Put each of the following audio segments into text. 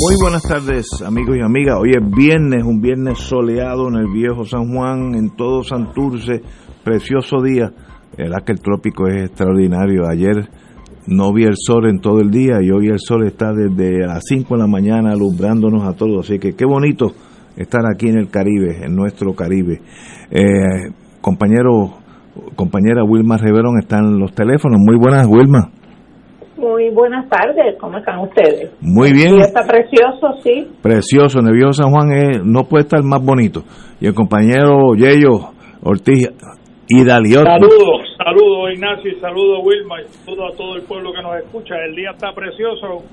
Muy buenas tardes, amigos y amigas. Hoy es viernes, un viernes soleado en el viejo San Juan, en todo Santurce, precioso día. El que el trópico es extraordinario. Ayer no vi el sol en todo el día y hoy el sol está desde las 5 de la mañana alumbrándonos a todos. Así que qué bonito estar aquí en el Caribe, en nuestro Caribe. Eh, compañero, compañera Wilma Riverón está en los teléfonos. Muy buenas, Wilma. Muy buenas tardes, ¿cómo están ustedes? Muy bien. está precioso, sí. Precioso, el viejo San Juan no puede estar más bonito. Y el compañero Yello Ortiz y Daliot. Saludos, saludos Ignacio y saludos Wilma y saludos a todo el pueblo que nos escucha. El día está precioso,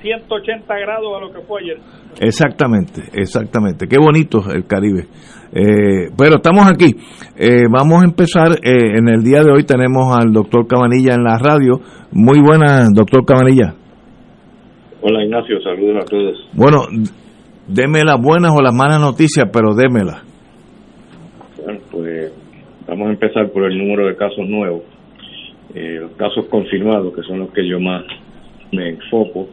180 grados a lo que fue ayer. Exactamente, exactamente. Qué bonito el Caribe. Eh, pero estamos aquí. Eh, vamos a empezar. Eh, en el día de hoy tenemos al doctor Cabanilla en la radio. Muy buenas, doctor Cabanilla. Hola Ignacio, saludos a todos. Bueno, deme las buenas o las malas noticias, pero démelas. Bueno, pues vamos a empezar por el número de casos nuevos. los casos confirmados, que son los que yo más me enfoco,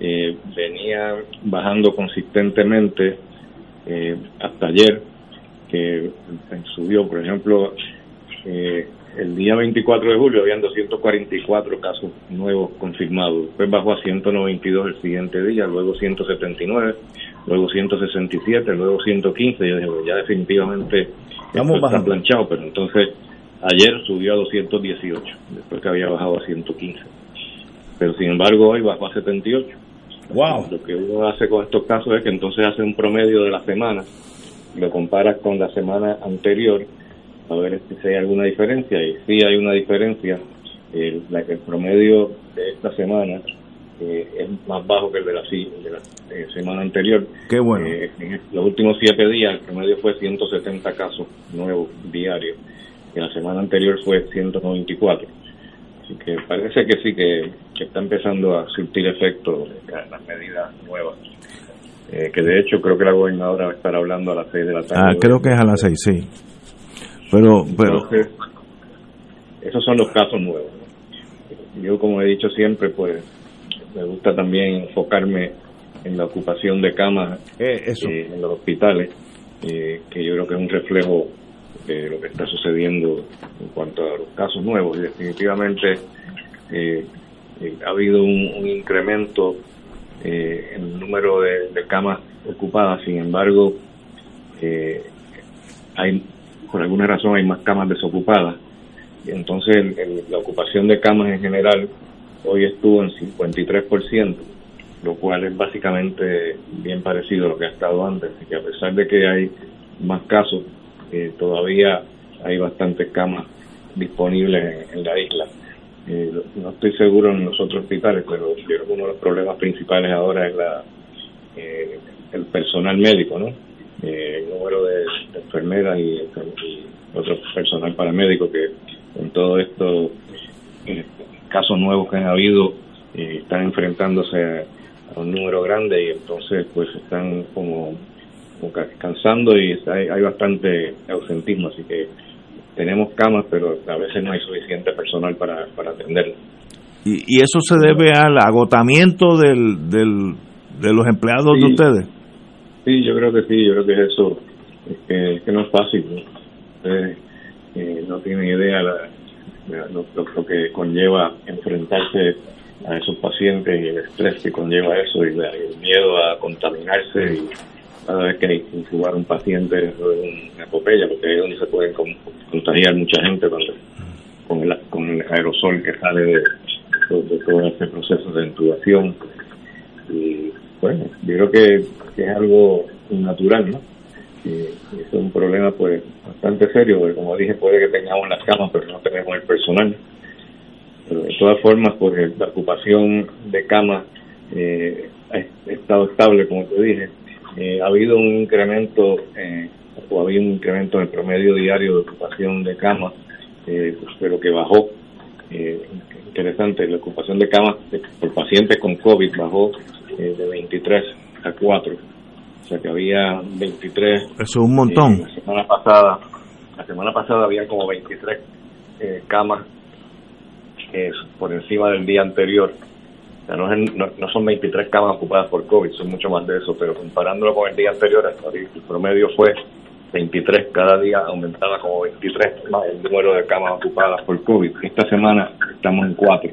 venía bajando consistentemente hasta ayer que subió, por ejemplo, eh, el día 24 de julio habían 244 casos nuevos confirmados, después bajó a 192 el siguiente día, luego 179, luego 167, luego 115, yo dije, ya definitivamente Estamos está planchado, pero entonces ayer subió a 218, después que había bajado a 115. Pero sin embargo hoy bajó a 78. Wow. Lo que uno hace con estos casos es que entonces hace un promedio de la semana lo comparas con la semana anterior a ver si hay alguna diferencia y si hay una diferencia el, la, el promedio de esta semana eh, es más bajo que el de la, de la eh, semana anterior. Qué bueno. Eh, en los últimos siete días el promedio fue 170 casos nuevos diarios. Y la semana anterior fue 194. Así que parece que sí, que, que está empezando a surtir efecto las medidas nuevas. Eh, que de hecho creo que la gobernadora va a estar hablando a las 6 de la tarde. Ah, creo que es a las 6, sí. Pero, pero... esos son los casos nuevos. Yo, como he dicho siempre, pues me gusta también enfocarme en la ocupación de camas eh, eso. Eh, en los hospitales, que yo creo que es un reflejo de lo que está sucediendo en cuanto a los casos nuevos. Y definitivamente ha habido un, un incremento eh, el número de, camas ocupadas, sin embargo, eh, hay por alguna razón hay más camas desocupadas. Entonces, la ocupación de camas en general hoy estuvo en 53%, lo cual es básicamente bien parecido a lo que ha estado antes. Así que a pesar de que hay más casos, eh, todavía hay bastantes camas disponibles en la isla. Eh, no estoy seguro en los otros hospitales, pero yo creo que uno de los problemas principales ahora es la eh, el personal médico, ¿no? Eh, el número de, enfermeras y, otro personal paramédico que con todo esto casos nuevos que han habido están enfrentándose a, un número grande y entonces pues están como, como cansando y hay, hay bastante ausentismo, así que tenemos camas, pero a veces no hay suficiente personal para, para atenderlo. ¿Y, eso se debe al agotamiento del, del, de los empleados de ustedes? Sí, yo creo que sí, yo creo que es eso, es que, no es fácil. ¿no? Eh, no tienen idea la, lo, que conlleva enfrentarse a esos pacientes y el estrés que conlleva eso y el miedo a contaminarse cada vez que hay que incubar un paciente es una epopeya, porque es donde se puede contagiar mucha gente con, el, con el aerosol que sale de, todo este proceso de intubación. Y bueno, yo creo que, es algo natural, ¿no? Es un problema pues bastante serio, porque como dije, puede que tengamos las camas, pero no tenemos el personal. Pero de todas formas, pues la ocupación de camas eh, ha estado estable, como te dije, eh, ha habido un incremento eh, o había un incremento en el promedio diario de ocupación de camas, eh, pero que bajó. interesante, la ocupación de camas por pacientes con COVID bajó de 23 a 4. O sea que había 23. Eso es un montón. la semana pasada, la semana pasada había como 23 camas por encima del día anterior no, no, son 23 camas ocupadas por COVID, son mucho más de eso, pero comparándolo con el día anterior, el promedio fue 23, cada día aumentaba como 23 más el número de camas ocupadas por COVID. Esta semana estamos en 4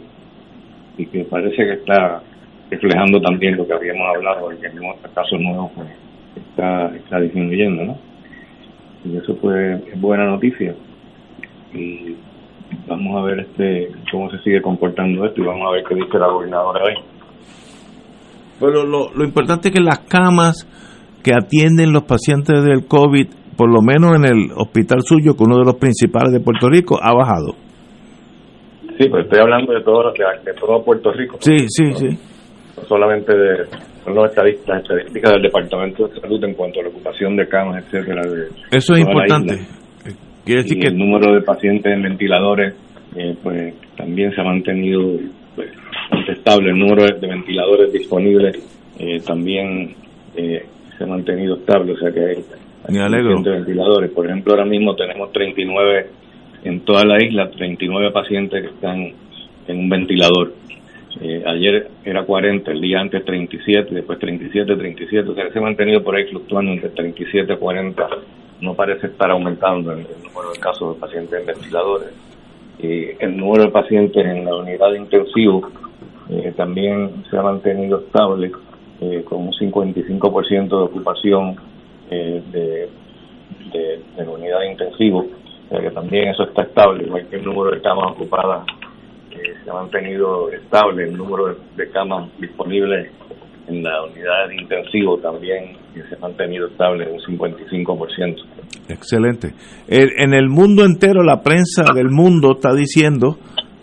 y que parece que está reflejando también lo que habíamos hablado, de que el casos nuevos pues, está, está disminuyendo, ¿no? Y eso pues es buena noticia. Y vamos a ver este cómo se sigue comportando esto y vamos a ver qué dice la gobernadora hoy. Pero lo, lo importante es que las camas que atienden los pacientes del COVID, por lo menos en el hospital suyo, que uno de los principales de Puerto Rico, ha bajado. Sí, pues estoy hablando de todo, de, todo Puerto Rico. Sí, sí, sí. No solamente de las estadísticas, estadísticas del Departamento de Salud en cuanto a la ocupación de camas, etcétera. Eso es importante decir que el número de pacientes en ventiladores eh, pues también se ha mantenido pues, estable. El número de ventiladores disponibles eh, también eh, se ha mantenido estable. O sea que hay, ventiladores. Por ejemplo, ahora mismo tenemos 39 en toda la isla, 39 pacientes que están en un ventilador. Ayer era 40, el día antes 37, después 37, 37, o sea que se ha mantenido por ahí fluctuando entre 37 y 40 no parece estar aumentando el, número de casos de pacientes en ventiladores. Y el número de pacientes en la unidad de intensivo eh, también se ha mantenido estable, eh, con un 55% de ocupación eh, de, de, la unidad de intensivo, o sea que también eso está estable, igual que el número de camas ocupadas se ha mantenido estable, el número de camas disponibles en la unidad de intensivo también se ha mantenido estable un 55%. Excelente. En el mundo entero, la prensa del mundo está diciendo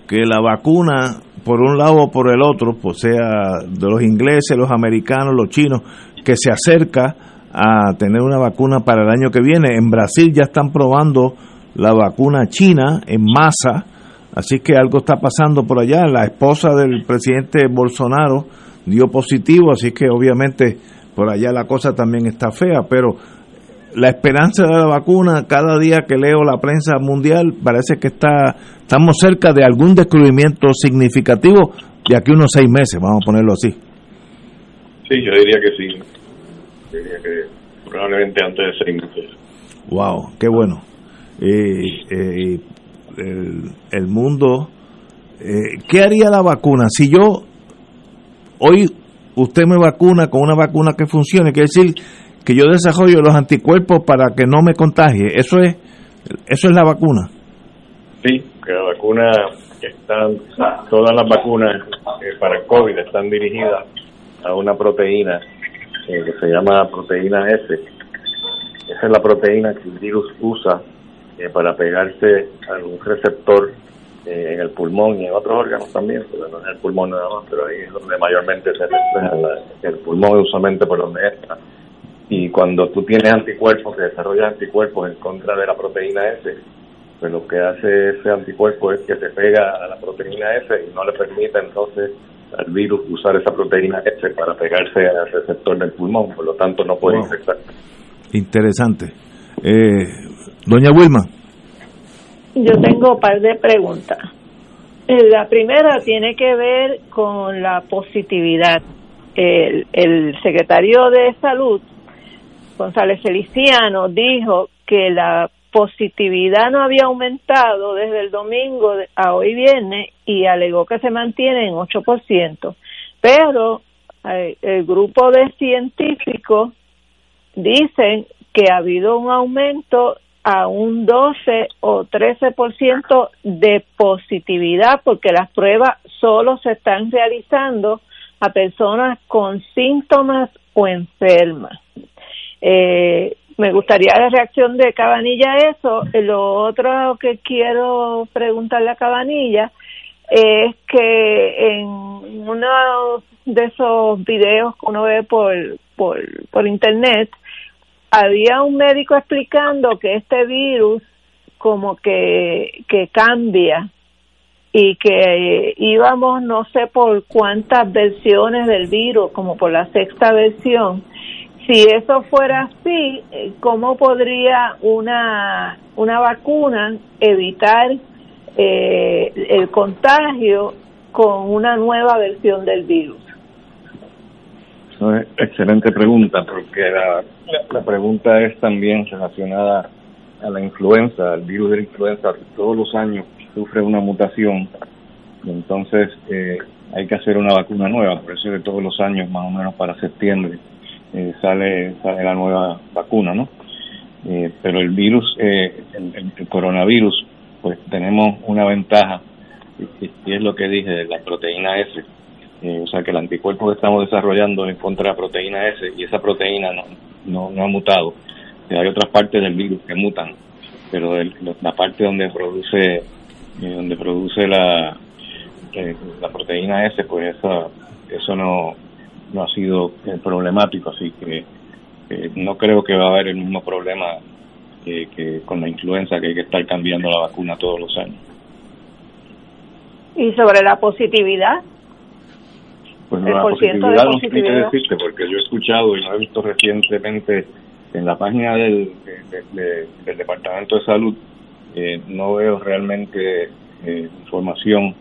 que la vacuna, por un lado o por el otro, pues sea de los ingleses, los americanos, los chinos, que se acerca a tener una vacuna para el año que viene. En Brasil ya están probando la vacuna china en masa, así que algo está pasando por allá. La esposa del presidente Bolsonaro dio positivo, así que obviamente por allá la cosa también está fea, pero la esperanza de la vacuna, cada día que leo la prensa mundial, parece que está estamos cerca de algún descubrimiento significativo de aquí unos seis meses, vamos a ponerlo así. Sí, yo diría que sí. Diría que probablemente antes de seis meses. Wow, qué bueno. Eh, el, mundo, eh, ¿qué haría la vacuna? Si yo hoy usted me vacuna con una vacuna que funcione, quiere decir que yo desarrollo los anticuerpos para que no me contagie. Eso es eso es la vacuna. Sí, que la vacuna están todas las vacunas eh, para COVID están dirigidas a una proteína eh, que se llama proteína S. Esa es la proteína que el virus usa eh, para pegarse a un receptor eh, en el pulmón y en otros órganos también, pero no en el pulmón nada más, pero ahí es donde mayormente se refleja el pulmón usualmente por donde está. Y cuando tú tienes anticuerpos, que desarrollas anticuerpos en contra de la proteína S, pues lo que hace ese anticuerpo es que se pega a la proteína S y no le permite entonces al virus usar esa proteína S para pegarse al receptor del pulmón, por lo tanto no puede infectar. Interesante. Eh, doña Wilma. Yo tengo un par de preguntas. Eh, la primera tiene que ver con la positividad. El, el secretario de Salud, González Feliciano, dijo que la positividad no había aumentado desde el domingo a hoy viernes y alegó que se mantiene en 8%. Pero eh, el grupo de científicos dicen que ha habido un aumento a un 12 o 13% de positividad porque las pruebas solo se están realizando a personas con síntomas o enfermas. Eh, me gustaría la reacción de Cabanilla a eso. Lo otro que quiero preguntarle a Cabanilla es que en uno de esos videos que uno ve por, por, por internet, había un médico explicando que este virus como que, que cambia y que íbamos no sé por cuántas versiones del virus, como por la sexta versión, si eso fuera así, eh, ¿cómo podría una, una vacuna evitar eh, el contagio con una nueva versión del virus? Excelente pregunta, porque la, la pregunta es también relacionada a la influenza, al virus de la influenza, todos los años sufre una mutación, entonces eh, hay que hacer una vacuna nueva, por eso de todos los años, más o menos para septiembre, eh, sale, sale la nueva vacuna, ¿no? Eh, pero el virus, eh, el, coronavirus, pues tenemos una ventaja, y, es lo que dije, de la proteína S. o sea que el anticuerpo que estamos desarrollando es contra la proteína S y esa proteína no, no, no ha mutado. hay otras partes del virus que mutan, pero la parte donde produce donde produce la la proteína S, pues eso, eso no, no ha sido eh, problemático, así que eh, no creo que va a haber el mismo problema que, con la influenza, que hay que estar cambiando la vacuna todos los años. ¿Y sobre la positividad? Pues la positividad, no sé qué decirte, porque yo he escuchado y lo he visto recientemente en la página del, del Departamento de Salud, eh, no veo realmente información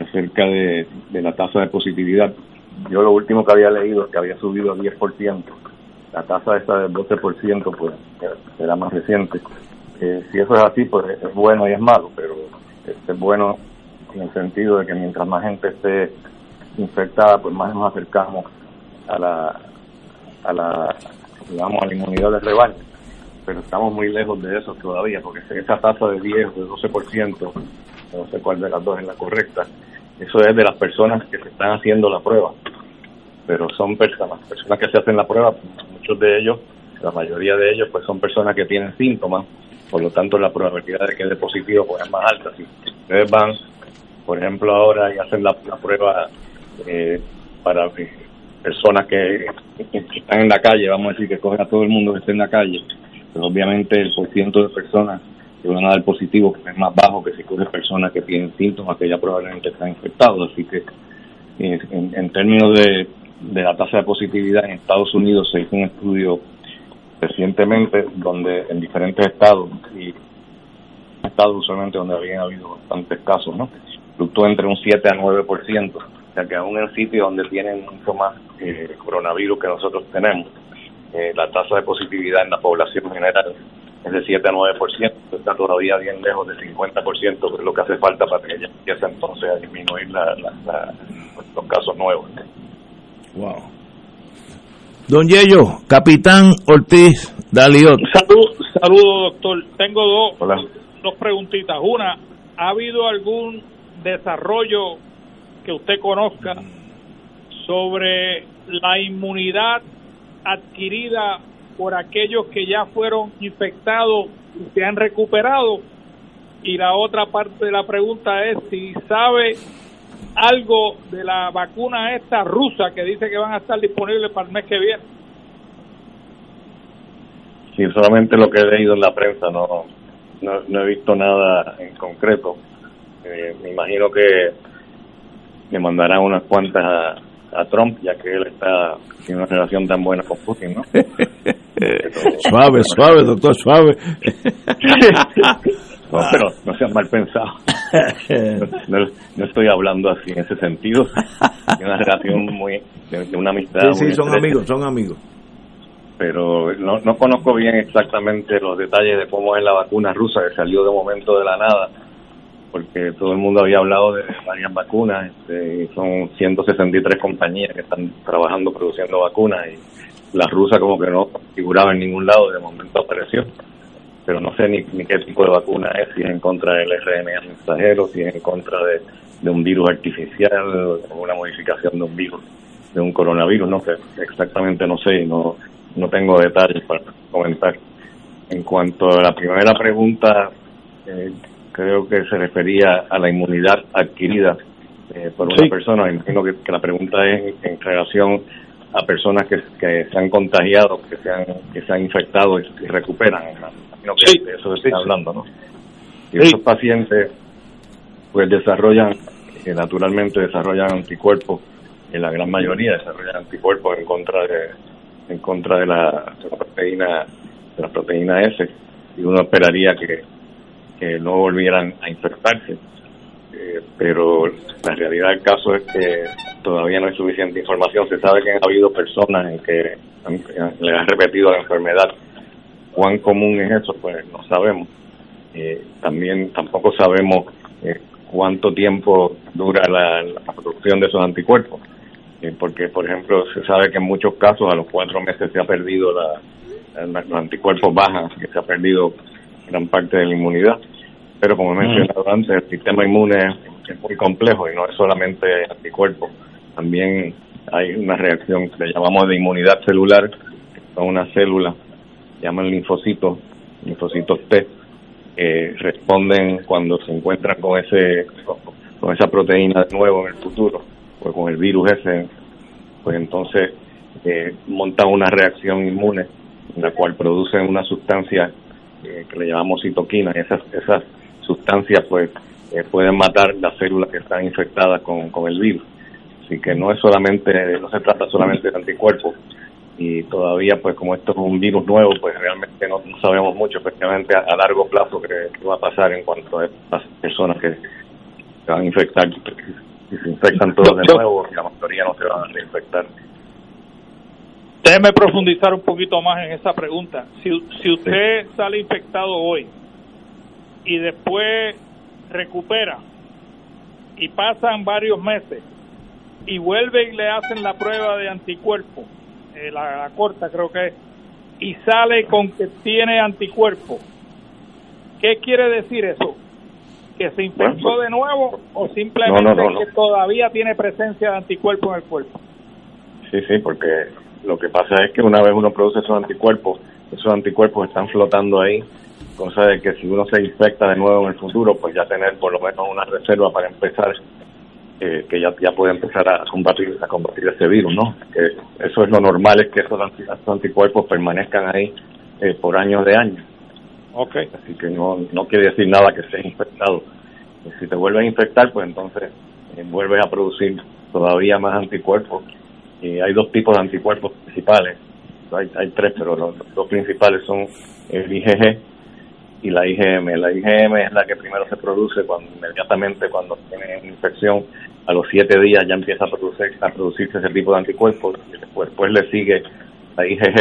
acerca de, de la tasa de positividad yo lo último que había leído es que había subido a 10%. La tasa esta del 12% pues será más reciente. Eh, si eso es así, pues es bueno y es malo, pero es bueno en el sentido de que mientras más gente esté infectada, pues más nos acercamos a la, a la, digamos, a la inmunidad del rebaño. Pero estamos muy lejos de eso todavía, porque esa tasa de 10 o de 12%, no sé cuál de las dos es la correcta, eso es de las personas que se están haciendo la prueba. Pero son personas, personas que se hacen la prueba, muchos de ellos, la mayoría de ellos, pues son personas que tienen síntomas, por lo tanto la probabilidad de que dé positivo pues, es más alta. Si ustedes van, por ejemplo, ahora y hacen la, prueba eh, para personas que, están en la calle, vamos a decir que cogen a todo el mundo que esté en la calle, pues obviamente el porciento de personas que van a dar positivo es más bajo que si coges personas que tienen síntomas que ya probablemente están infectados. Así que eh, en, términos de, la tasa de positividad en Estados Unidos se hizo un estudio recientemente donde en diferentes estados y estados usualmente donde habían habido bastantes casos. Fluctúa entre un 7 a 9%, o sea que aún en sitios donde tienen mucho más eh, coronavirus que nosotros tenemos, eh, la tasa de positividad en la población general es de 7 a 9%, está todavía bien lejos del 50%, que es lo que hace falta para que ya empiece entonces a disminuir la, los casos nuevos. Wow. Don Yello, Capitán Ortiz Daliot. Salud, saludo, doctor. Tengo dos, dos preguntitas. Una, ¿ha habido algún desarrollo que usted conozca sobre la inmunidad adquirida por aquellos que ya fueron infectados y se han recuperado. Y la otra parte de la pregunta es si sabe algo de la vacuna esta rusa que dice que van a estar disponibles para el mes que viene. Sí, solamente lo que he leído en la prensa, no, no, he visto nada en concreto. Eh, me imagino que le mandarán unas cuantas a, a Trump, ya que él está en una relación tan buena con Putin, ¿no? suave, suave, doctor, suave. no, pero no seas mal pensado. No, estoy hablando así en ese sentido. Es una relación muy de, una amistad. Sí, sí, son amigos, son amigos. Pero no, no conozco bien exactamente los detalles de cómo es la vacuna rusa que salió de momento de la nada porque todo el mundo había hablado de varias vacunas, este, son 163 compañías que están trabajando produciendo vacunas y la rusa como que no figuraba en ningún lado, de momento apareció. Pero no sé ni, ni qué tipo de vacuna es, si es en contra del RNA mensajero, si es en contra de, un virus artificial, o una modificación de un virus, de un coronavirus, no sé, exactamente no sé y no, no tengo detalles para comentar. En cuanto a la primera pregunta, eh, creo que se refería a la inmunidad adquirida eh, por una persona. Imagino que, la pregunta es en relación a personas que, que se han contagiado, que se han, que se han infectado y, recuperan. Imagino que de eso se está hablando, ¿no? Y esos pacientes pues desarrollan, eh, naturalmente desarrollan anticuerpos, en la gran mayoría desarrollan anticuerpos en contra de en contra de la, proteína de la proteína S y uno esperaría que, que no volvieran a infectarse eh, pero la realidad del caso es que todavía no hay suficiente información. Se sabe que han habido personas en que le han repetido la enfermedad. ¿Cuán común es eso? Pues no sabemos. Eh, también tampoco sabemos eh, cuánto tiempo dura la, producción de esos anticuerpos. porque, por ejemplo, se sabe que en muchos casos a los cuatro meses se ha perdido la, los anticuerpos bajan, que se ha perdido gran parte de la inmunidad. Pero como he mencionado antes, el sistema inmune es muy complejo y no es solamente anticuerpos, también hay una reacción que le llamamos de inmunidad celular, que son unas células, llaman linfocitos, linfocitos T, que responden cuando se encuentran con ese con esa proteína de nuevo en el futuro, pues con el virus ese, pues entonces eh, montan una reacción inmune, en la cual producen una sustancia eh, que le llamamos citoquina, y esas, esas sustancias pues eh, pueden matar las células que están infectadas con, con el virus. Así que no es solamente, no se trata solamente de anticuerpos y todavía pues como esto es un virus nuevo pues realmente no, sabemos mucho, especialmente a, largo plazo qué, va a pasar en cuanto a estas personas que se van a infectar. Si se infectan todos de nuevo, la mayoría no se van a reinfectar. Déjeme profundizar un poquito más en esa pregunta. Si, si usted sale infectado hoy, y después recupera y pasan varios meses y vuelve y le hacen la prueba de anticuerpo, eh, la, corta creo que es, y sale con que tiene anticuerpo. ¿Qué quiere decir eso? ¿Que se infectó de nuevo o simplemente que todavía tiene presencia de anticuerpo en el cuerpo? Sí, sí, porque lo que pasa es que una vez uno produce esos anticuerpos, esos anticuerpos están flotando ahí cosa de que si uno se infecta de nuevo en el futuro, pues ya tener por lo menos una reserva para empezar, eh, que ya, ya puede empezar a combatir, a combatir ese virus, ¿no? Que eso es lo normal, es que esos, anticuerpos permanezcan ahí eh, por años de años. Okay. Así que no, no quiere decir nada que estés infectado. si te vuelves a infectar, pues entonces eh, vuelves a producir todavía más anticuerpos. Y hay dos tipos de anticuerpos principales. Hay, hay tres, pero los dos principales son el IgG y la IgM. La IgM es la que primero se produce cuando inmediatamente cuando tiene infección, a los siete días ya empieza a, producir, a producirse ese tipo de anticuerpos y después, le sigue la IgG,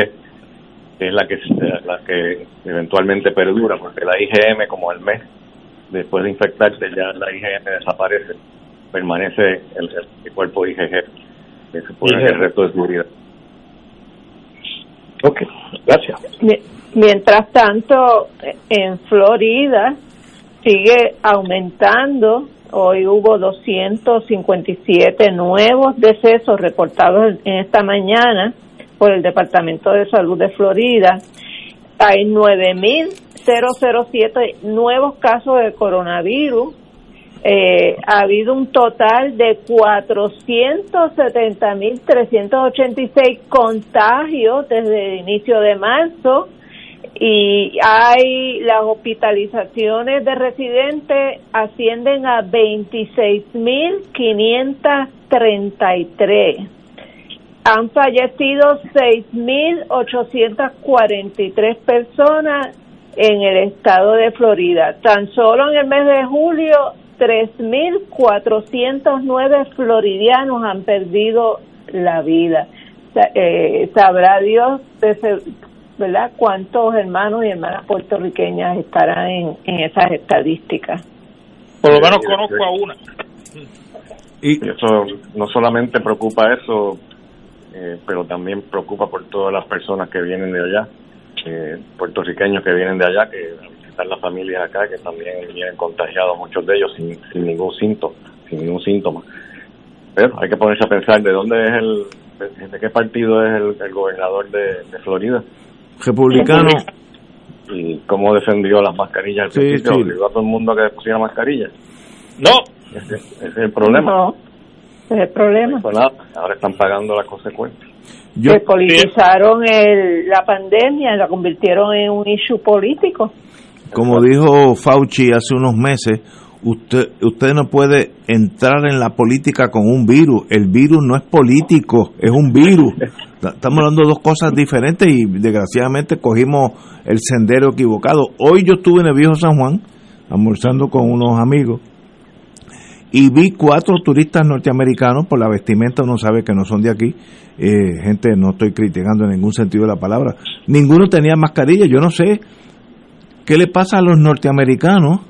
que es la que, la que eventualmente perdura, porque la IgM como el mes después de infectarse ya la IgM desaparece, permanece el, el cuerpo IgG, que se puede el resto de su vida. Ok, gracias. Mientras tanto, en Florida sigue aumentando. Hoy hubo 257 nuevos decesos reportados en esta mañana por el Departamento de Salud de Florida. Hay 9.007 nuevos casos de coronavirus eh, ha habido un total de 470.386 contagios desde el inicio de marzo y hay las hospitalizaciones de residentes ascienden a 26.533. Han fallecido 6.843 personas en el estado de Florida. Tan solo en el mes de julio 3.409 floridianos han perdido la vida. Eh, sabrá Dios, ¿verdad?, cuántos hermanos y hermanas puertorriqueñas estarán en, esas estadísticas. Por lo menos conozco a una. Y eso no solamente preocupa eso, eh, pero también preocupa por todas las personas que vienen de allá, eh, puertorriqueños que vienen de allá, que visitar las familias acá, que también vienen contagiados, muchos de ellos sin, sin ningún síntoma, sin ningún síntoma. Pero hay que ponerse a pensar de dónde es el, de, qué partido es el, gobernador de, Florida. Republicano. Y cómo defendió las mascarillas al sí, principio, obligó a todo el mundo a que pusiera mascarillas. No. Ese, es el problema. No, ese es el problema. Pues ahora están pagando las consecuencias. que politizaron el, la pandemia, la convirtieron en un issue político. Como dijo Fauci hace unos meses, usted, usted no puede entrar en la política con un virus. El virus no es político, es un virus. Estamos hablando de dos cosas diferentes y desgraciadamente cogimos el sendero equivocado. Hoy yo estuve en el viejo San Juan almorzando con unos amigos y vi cuatro turistas norteamericanos, por la vestimenta uno sabe que no son de aquí, eh, gente no estoy criticando en ningún sentido de la palabra, ninguno tenía mascarilla, yo no sé qué le pasa a los norteamericanos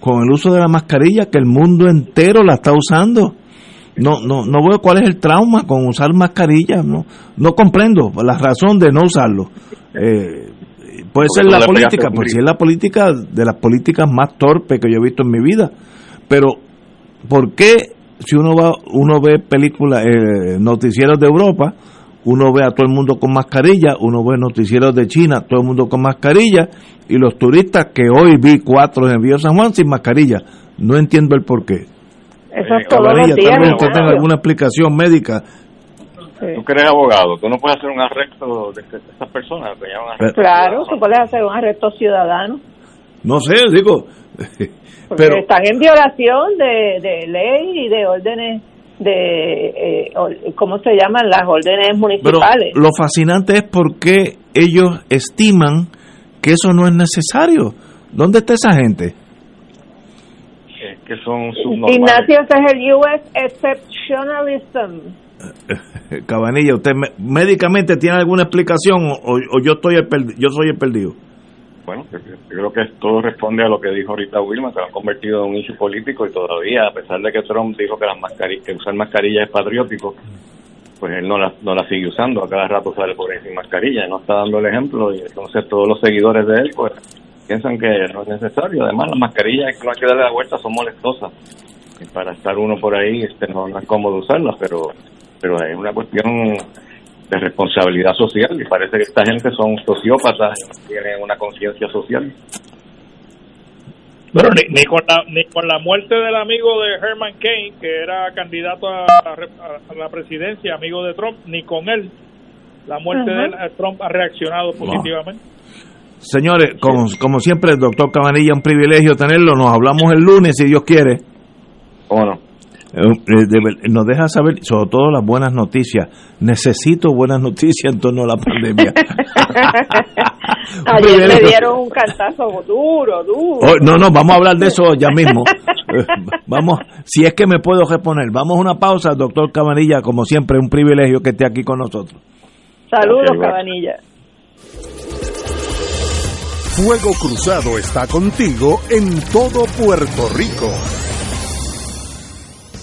con el uso de la mascarilla que el mundo entero la está usando. No, no, no veo cuál es el trauma con usar mascarilla, no, no comprendo la razón de no usarlo. Eh, puede ser la política, pues si es la política de las políticas más torpes que yo he visto en mi vida, pero ¿por qué si uno va, uno ve películas, eh, noticieros de Europa, uno ve a todo el mundo con mascarilla, uno ve noticieros de China, todo el mundo con mascarilla, y los turistas que hoy vi cuatro en Vío San Juan sin mascarilla. No entiendo el por qué. Eso es todos los días. Tal vez usted tenga alguna explicación médica. Tú que eres abogado, tú no puedes hacer un arresto de estas personas. claro, tú puedes hacer un arresto ciudadano. No sé, digo. pero están en violación de, de ley y de órdenes de, eh, ¿cómo se llaman? Las órdenes municipales. lo fascinante es por qué ellos estiman que eso no es necesario. ¿Dónde está esa gente? que son Ignacio, ese es el US Exceptionalism. Cabanilla, ¿usted médicamente tiene alguna explicación o, yo, estoy yo soy el perdido? Bueno, yo, creo que todo responde a lo que dijo ahorita Wilma, que lo han convertido en un issue político y todavía, a pesar de que Trump dijo que, las mascarillas, que usar mascarilla es patriótico, pues él no la, no la sigue usando, a cada rato sale por ahí sin mascarilla, no está dando el ejemplo y entonces todos los seguidores de él pues piensan que no es necesario, además las mascarillas que no hay que darle la vuelta son molestosas. Y para estar uno por ahí este no, es cómodo usarlas, pero pero es una cuestión de responsabilidad social y parece que esta gente son sociópatas no tienen una conciencia social. Bueno, ni, con la, ni con la muerte del amigo de Herman Kane, que era candidato a, la presidencia, amigo de Trump, ni con él, la muerte de eh, Trump ha reaccionado positivamente. Señores, como, como siempre, el doctor Cabanilla, un privilegio tenerlo. Nos hablamos el lunes, si Dios quiere. Bueno. Eh, eh, nos deja saber, sobre todo las buenas noticias. Necesito buenas noticias en torno a la pandemia. Ayer me dieron un cantazo duro, duro. Oh, no, no, vamos a hablar de eso ya mismo. vamos, si es que me puedo reponer. Vamos a una pausa, doctor Cabanilla. Como siempre, un privilegio que esté aquí con nosotros. Saludos, Cabanilla. Fuego Cruzado está contigo en todo Puerto Rico.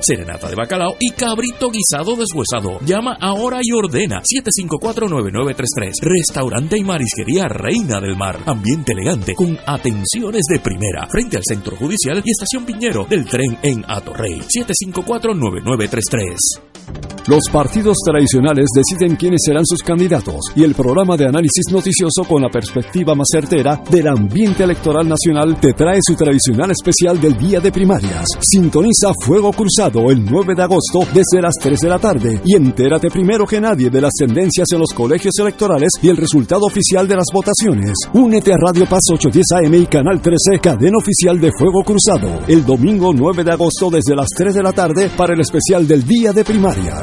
serenata de bacalao y cabrito guisado deshuesado. Llama ahora y ordena 754-9933. Restaurante y marisquería Reina del Mar. Ambiente elegante con atenciones de primera. Frente al Centro Judicial y Estación Piñero del tren en Atorrey. 754-9933. Los partidos tradicionales deciden quiénes serán sus candidatos y el programa de análisis noticioso con la perspectiva más certera del ambiente electoral nacional te trae su tradicional especial del día de primarias. Sintoniza Fuego Cruzado el 9 de agosto desde las 3 de la tarde y entérate primero que nadie de las tendencias en los colegios electorales y el resultado oficial de las votaciones. Únete a Radio Paz 810 AM y Canal 13, cadena oficial de Fuego Cruzado, el domingo 9 de agosto desde las 3 de la tarde para el especial del día de primarias.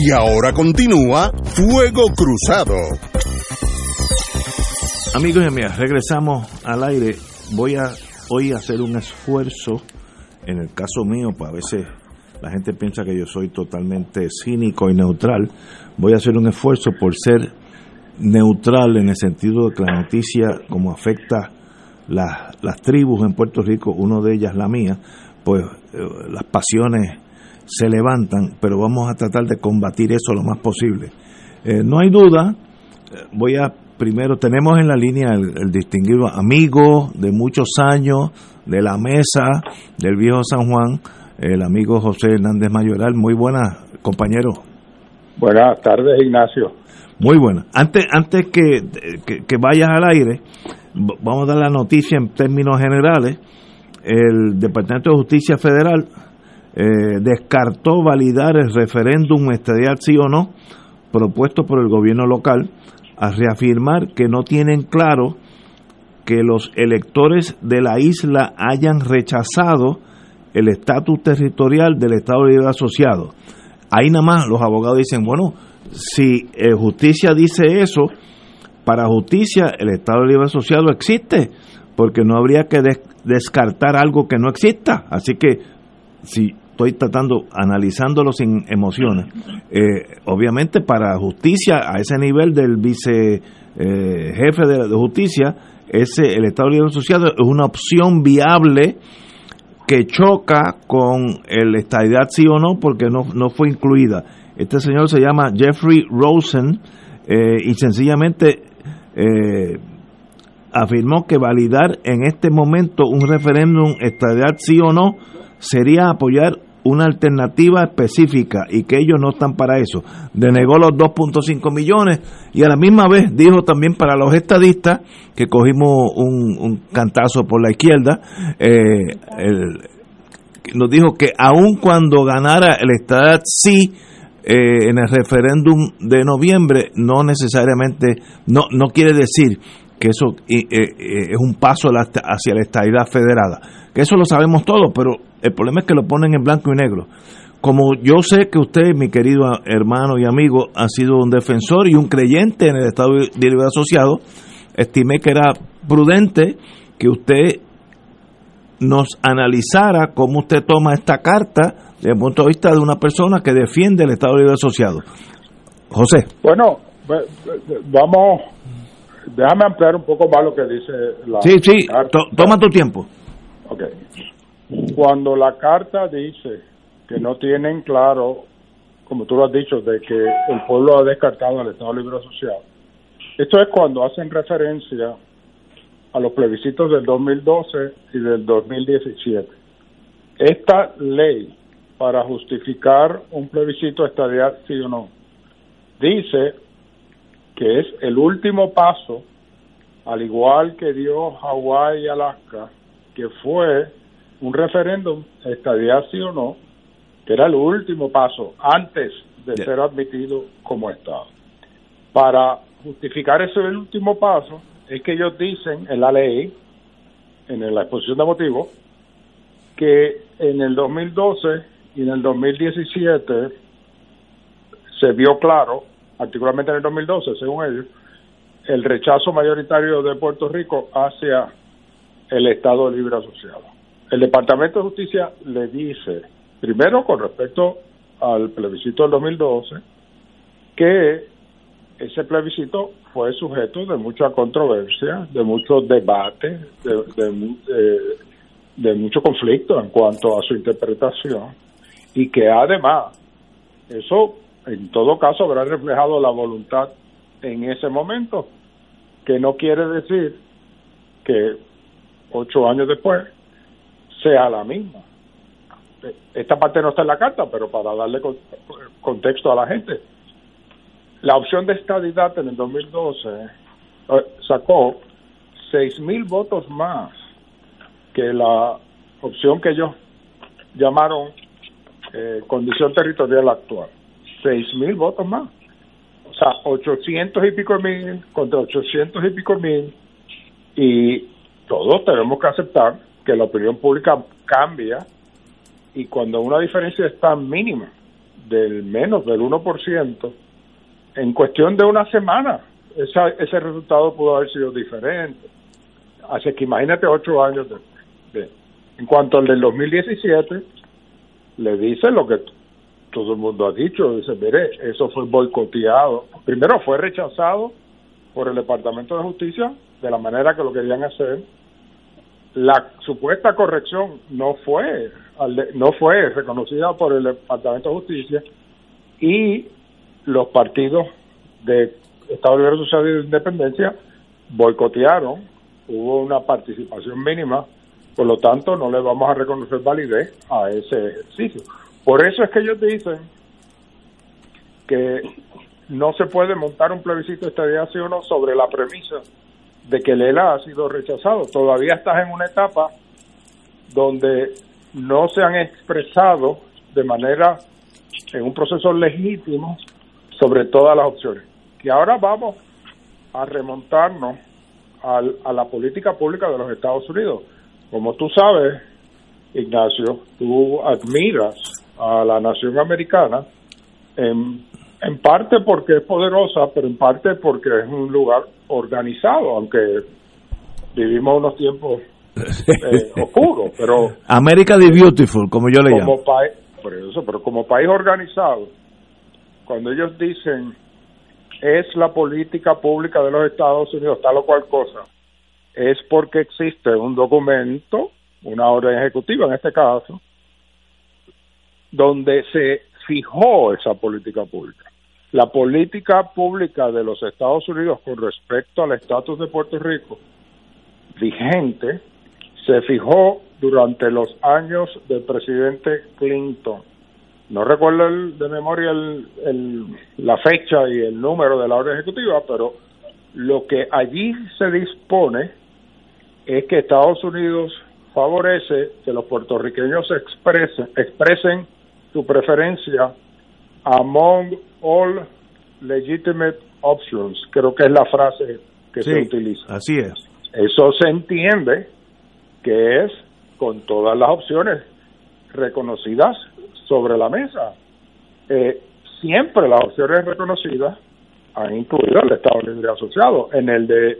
Y ahora continúa Fuego Cruzado. Amigos y amigas, regresamos al aire. Voy a hoy a hacer un esfuerzo, en el caso mío, pues a veces la gente piensa que yo soy totalmente cínico y neutral. Voy a hacer un esfuerzo por ser neutral en el sentido de que la noticia, como afecta las, las tribus en Puerto Rico, uno de ellas la mía, pues eh, las pasiones se levantan, pero vamos a tratar de combatir eso lo más posible. Eh, no hay duda, eh, voy a primero, tenemos en la línea el, distinguido amigo de muchos años, de la mesa del viejo San Juan, el amigo José Hernández Mayoral. Muy buenas, compañero. Buenas tardes, Ignacio. Muy buenas. Antes, antes que, que vayas al aire, vamos a dar la noticia en términos generales. El Departamento de Justicia Federal eh, descartó validar el referéndum estadidad sí o no propuesto por el gobierno local a reafirmar que no tienen claro que los electores de la isla hayan rechazado el estatus territorial del Estado Libre Asociado. Ahí nada más los abogados dicen, bueno, si eh, justicia dice eso, para justicia el Estado Libre Asociado existe, porque no habría que descartar algo que no exista. Así que si estoy tratando, analizándolo sin emociones, eh, obviamente para justicia, a ese nivel del vice eh, jefe de, justicia, ese, el Estado Libre Asociado es una opción viable que choca con el estadidad sí o no porque no, no fue incluida. Este señor se llama Jeffrey Rosen eh, y sencillamente afirmó que validar en este momento un referéndum estadidad sí o no sería apoyar una alternativa específica y que ellos no están para eso. Denegó los 2.5 millones y a la misma vez dijo también para los estadistas que cogimos un, cantazo por la izquierda, eh, nos dijo que aun cuando ganara el Estado sí eh, en el referéndum de noviembre, no necesariamente, no, no quiere decir que eso eh, es un paso hacia la estadidad federada. Que eso lo sabemos todos, pero el problema es que lo ponen en blanco y negro. Como yo sé que usted, mi querido hermano y amigo, ha sido un defensor y un creyente en el Estado de Libre Asociado, estimé que era prudente que usted nos analizara cómo usted toma esta carta desde el punto de vista de una persona que defiende el Estado Libre Asociado. José. Bueno, vamos, déjame ampliar un poco más lo que dice la. Sí, sí, toma tu tiempo. Ok. Cuando la carta dice que no tienen claro, como tú lo has dicho, de que el pueblo ha descartado al Estado Libre Asociado. Esto es cuando hacen referencia a los plebiscitos del 2012 y del 2017. Esta ley, para justificar un plebiscito estadía sí o no, dice que es el último paso, al igual que dio Hawái y Alaska, que fue un referéndum, estadía sí o no, que era el último paso antes de ser admitido como Estado. Para justificar ese último paso, es que ellos dicen en la ley, en la exposición de motivos, que en el 2012 y en el 2017 se vio claro, particularmente en el 2012, según ellos, el rechazo mayoritario de Puerto Rico hacia el Estado Libre Asociado. El Departamento de Justicia le dice, primero con respecto al plebiscito del 2012, que ese plebiscito fue sujeto de mucha controversia, de mucho debate, de, mucho conflicto en cuanto a su interpretación y que además eso en todo caso habrá reflejado la voluntad en ese momento, que no quiere decir que ocho años después sea la misma. Esta parte no está en la carta, pero para darle contexto a la gente, la opción de estadidad en el 2012 eh, sacó seis mil votos más que la opción que ellos llamaron eh, condición territorial actual. Seis mil votos más. O sea, 800 y pico mil contra 800 y pico mil. Y todos tenemos que aceptar que la opinión pública cambia y cuando una diferencia es tan mínima, del menos del 1%, en cuestión de una semana ese resultado pudo haber sido diferente. Así que imagínate ocho años después. En cuanto al del 2017, le dice lo que todo el mundo ha dicho, dice, mire, eso fue boicoteado. Primero fue rechazado por el Departamento de Justicia de la manera que lo querían hacer. La supuesta corrección no fue no fue reconocida por el Departamento de Justicia y los partidos de Estado Libre Social y de Independencia boicotearon, hubo una participación mínima, por lo tanto no le vamos a reconocer validez a ese ejercicio. Por eso es que ellos dicen que no se puede montar un plebiscito de sí o no sobre la premisa de que el ELA ha sido rechazado. Todavía estás en una etapa donde no se han expresado de manera en un proceso legítimo sobre todas las opciones. Y ahora vamos a remontarnos a la política pública de los Estados Unidos. Como tú sabes, Ignacio, tú admiras a la nación americana en, en parte porque es poderosa, pero en parte porque es un lugar organizado, aunque vivimos unos tiempos eh, oscuros. Pero América the Beautiful, como yo le llamo. por eso, pero como país organizado, cuando ellos dicen es la política pública de los Estados Unidos, tal o cual cosa, es porque existe un documento, una orden ejecutiva en este caso, donde se fijó esa política pública. La política pública de los Estados Unidos con respecto al estatus de Puerto Rico vigente se fijó durante los años del presidente Clinton no recuerdo de memoria el, la fecha y el número de la orden ejecutiva, pero lo que allí se dispone es que Estados Unidos favorece que los puertorriqueños expresen, expresen su preferencia among all legitimate options, creo que es la frase que se utiliza. Así es. Eso se entiende que es con todas las opciones reconocidas sobre la mesa. Eh, siempre las opciones reconocidas han incluido el Estado Libre Asociado. En el de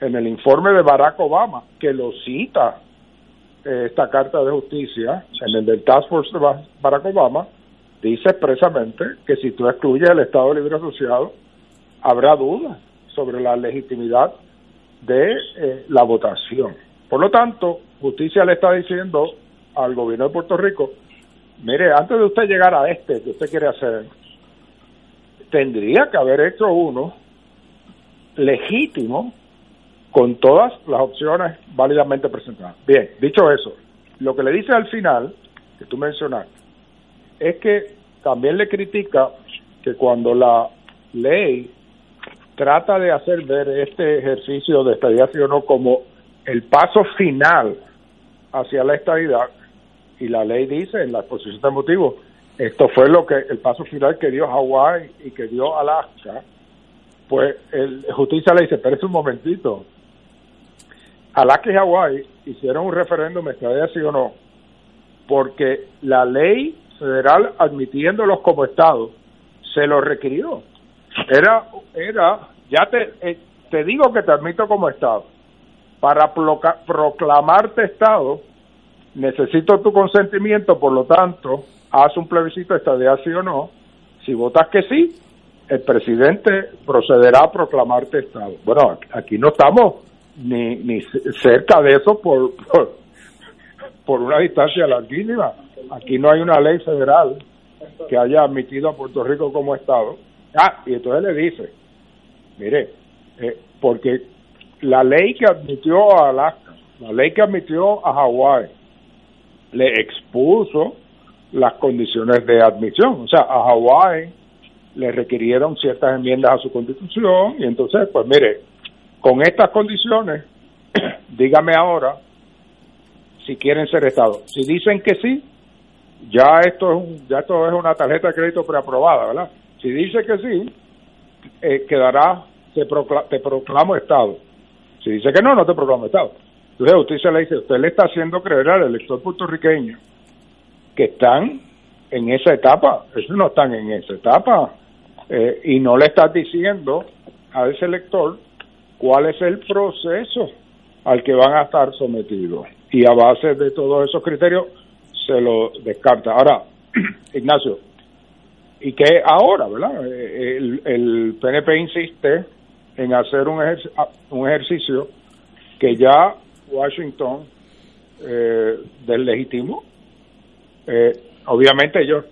en el informe de Barack Obama, que lo cita eh, esta Carta de Justicia, en el del Task Force de Barack Obama, dice expresamente que si tú excluyes el Estado Libre Asociado, habrá dudas sobre la legitimidad de eh, la votación. Por lo tanto, justicia le está diciendo al gobierno de Puerto Rico, mire, antes de usted llegar a este que usted quiere hacer, tendría que haber hecho uno legítimo con todas las opciones válidamente presentadas. Bien, dicho eso, lo que le dice al final, que tú mencionaste, es que también le critica que cuando la ley trata de hacer ver este ejercicio de estadidad o no como el paso final hacia la estadidad, y la ley dice en la exposición de motivos, esto fue lo que el paso final que dio Hawái y que dio Alaska, pues el justicia le dice, pero un momentito, Alaska y Hawái hicieron un referéndum, estadía sí o no, porque la ley federal admitiéndolos como Estado se lo requirió. Era, era, ya te, eh, te digo que te admito como Estado. Para proclamarte Estado, necesito tu consentimiento, por lo tanto, haz un plebiscito estadía sí o no. Si votas que sí, el presidente procederá a proclamarte Estado. Bueno, aquí no estamos ni, ni cerca de eso por, por, por una distancia larguísima. Aquí no hay una ley federal que haya admitido a Puerto Rico como Estado. Ah, y entonces le dice, mire, eh, porque la ley que admitió a Alaska, la ley que admitió a Hawái, le expuso las condiciones de admisión. O sea, a Hawái le requirieron ciertas enmiendas a su constitución y entonces, pues mire, con estas condiciones, dígame ahora si quieren ser Estado. Si dicen que sí, ya esto es un, ya esto es una tarjeta de crédito preaprobada, ¿verdad? Si dice que sí, eh, quedará, te, te proclamo Estado. Si dice que no, no te proclamo Estado. Entonces usted se le dice, usted le está haciendo creer al elector puertorriqueño que están en esa etapa, ellos no están en esa etapa, eh, y no le estás diciendo a ese elector cuál es el proceso al que van a estar sometidos. Y a base de todos esos criterios se lo descarta. Ahora, Ignacio, ¿y qué ahora, verdad? El, el PNP insiste en hacer un, un ejercicio que ya Washington eh, deslegitimó. Eh, obviamente ellos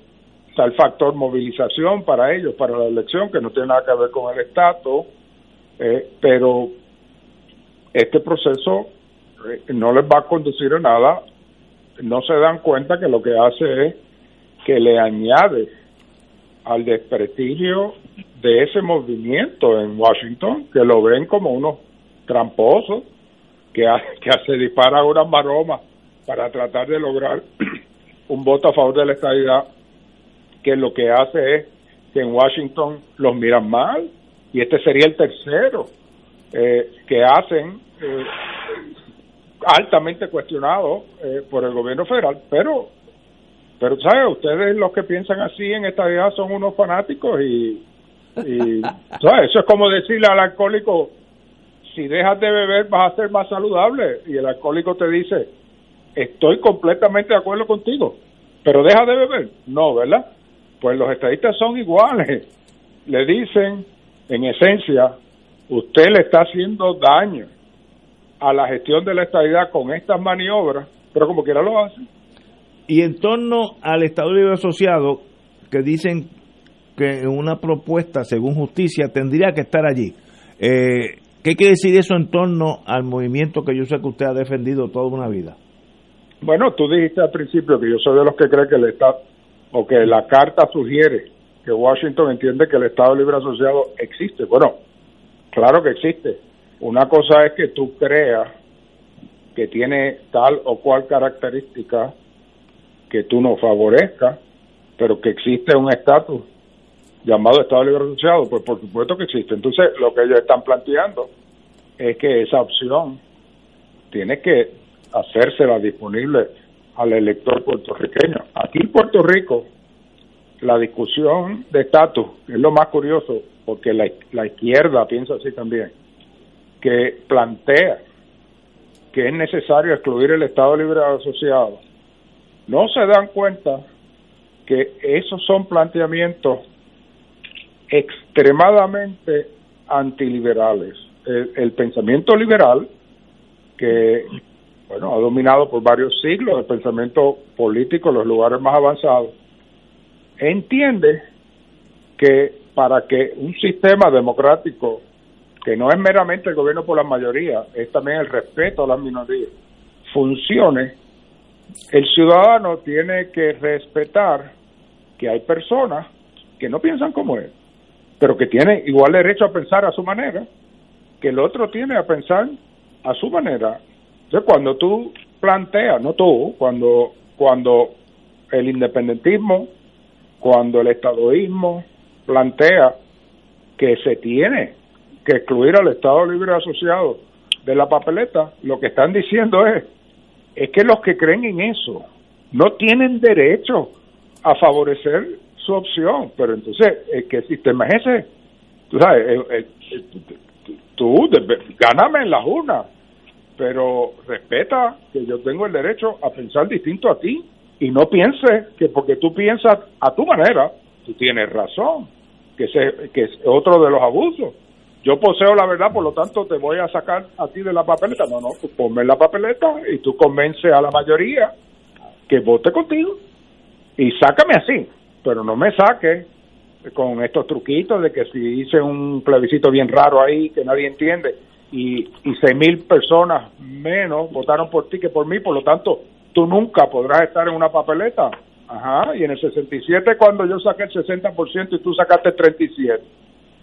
está el factor movilización para ellos, para la elección, que no tiene nada que ver con el estatus, eh, pero este proceso eh, no les va a conducir a nada, no se dan cuenta que lo que hace es que le añade al desprestigio de ese movimiento en Washington, que lo ven como unos tramposos, que, que se dispara una maroma para tratar de lograr un voto a favor de la estabilidad, que lo que hace es que en Washington los miran mal, y este sería el tercero eh, que hacen eh, altamente cuestionado eh, por el gobierno federal, pero pero ¿sabes? Ustedes los que piensan así en esta vida son unos fanáticos y, y ¿sabes? Eso es como decirle al alcohólico, si dejas de beber vas a ser más saludable y el alcohólico te dice, estoy completamente de acuerdo contigo, pero deja de beber. No, ¿verdad? Pues los estadistas son iguales. Le dicen, en esencia, usted le está haciendo daño a la gestión de la estabilidad con estas maniobras, pero como quiera lo hace. Y en torno al Estado Libre Asociado, que dicen que una propuesta, según justicia, tendría que estar allí. Eh, ¿Qué quiere decir eso en torno al movimiento que yo sé que usted ha defendido toda una vida? Bueno, tú dijiste al principio que yo soy de los que cree que el Estado, o que la carta sugiere que Washington entiende que el Estado Libre Asociado existe. Bueno, claro que existe. Una cosa es que tú creas que tiene tal o cual característica que tú no favorezcas, pero que existe un estatus llamado Estado Libre Asociado, pues por supuesto que existe. Entonces, lo que ellos están planteando es que esa opción tiene que hacérsela disponible al elector puertorriqueño. Aquí en Puerto Rico, la discusión de estatus es lo más curioso, porque la, la izquierda piensa así también, que plantea que es necesario excluir el Estado Libre Asociado, no se dan cuenta que esos son planteamientos extremadamente antiliberales. El, el pensamiento liberal, que bueno, ha dominado por varios siglos el pensamiento político en los lugares más avanzados, entiende que para que un sistema democrático, que no es meramente el gobierno por la mayoría, es también el respeto a las minorías, funcione, el ciudadano tiene que respetar que hay personas que no piensan como él, pero que tienen igual derecho a pensar a su manera, que el otro tiene a pensar a su manera. Entonces, cuando tú planteas, no tú, cuando, cuando el independentismo, cuando el estadoísmo plantea que se tiene que excluir al Estado Libre Asociado de la papeleta, lo que están diciendo es, es que los que creen en eso no tienen derecho a favorecer su opción. Pero entonces, ¿qué sistema es ese? Tú sabes, tú, gáname en la urnas, pero respeta que yo tengo el derecho a pensar distinto a ti y no pienses que porque tú piensas a tu manera, tú tienes razón, que, se, que es otro de los abusos. Yo poseo la verdad, por lo tanto te voy a sacar a ti de la papeleta. No, no, tú ponme la papeleta y tú convences a la mayoría que vote contigo y sácame así, pero no me saque con estos truquitos de que si hice un plebiscito bien raro ahí que nadie entiende y, y seis mil personas menos votaron por ti que por mí, por lo tanto tú nunca podrás estar en una papeleta. Ajá, y en el 67 cuando yo saqué el 60% y tú sacaste el 37,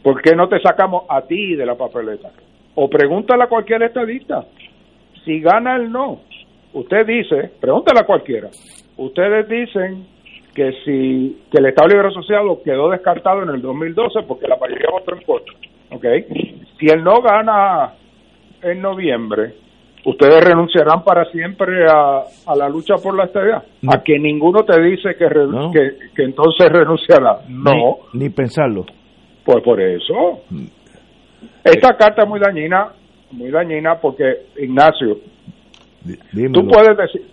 ¿por qué no te sacamos a ti de la papeleta? O pregúntale a cualquier estadista, si gana el no, usted dice, pregúntale a cualquiera, ustedes dicen que si que el Estado Libre Asociado quedó descartado en el 2012 porque la mayoría votó en contra. ¿ok? Si él no gana en noviembre, ¿ustedes renunciarán para siempre a, a la lucha por la estabilidad? A que ninguno te dice que, que, entonces renunciará. No. Ni, pensarlo. Pues por eso. Esta carta es muy dañina, muy dañina porque, Ignacio, tú puedes decir,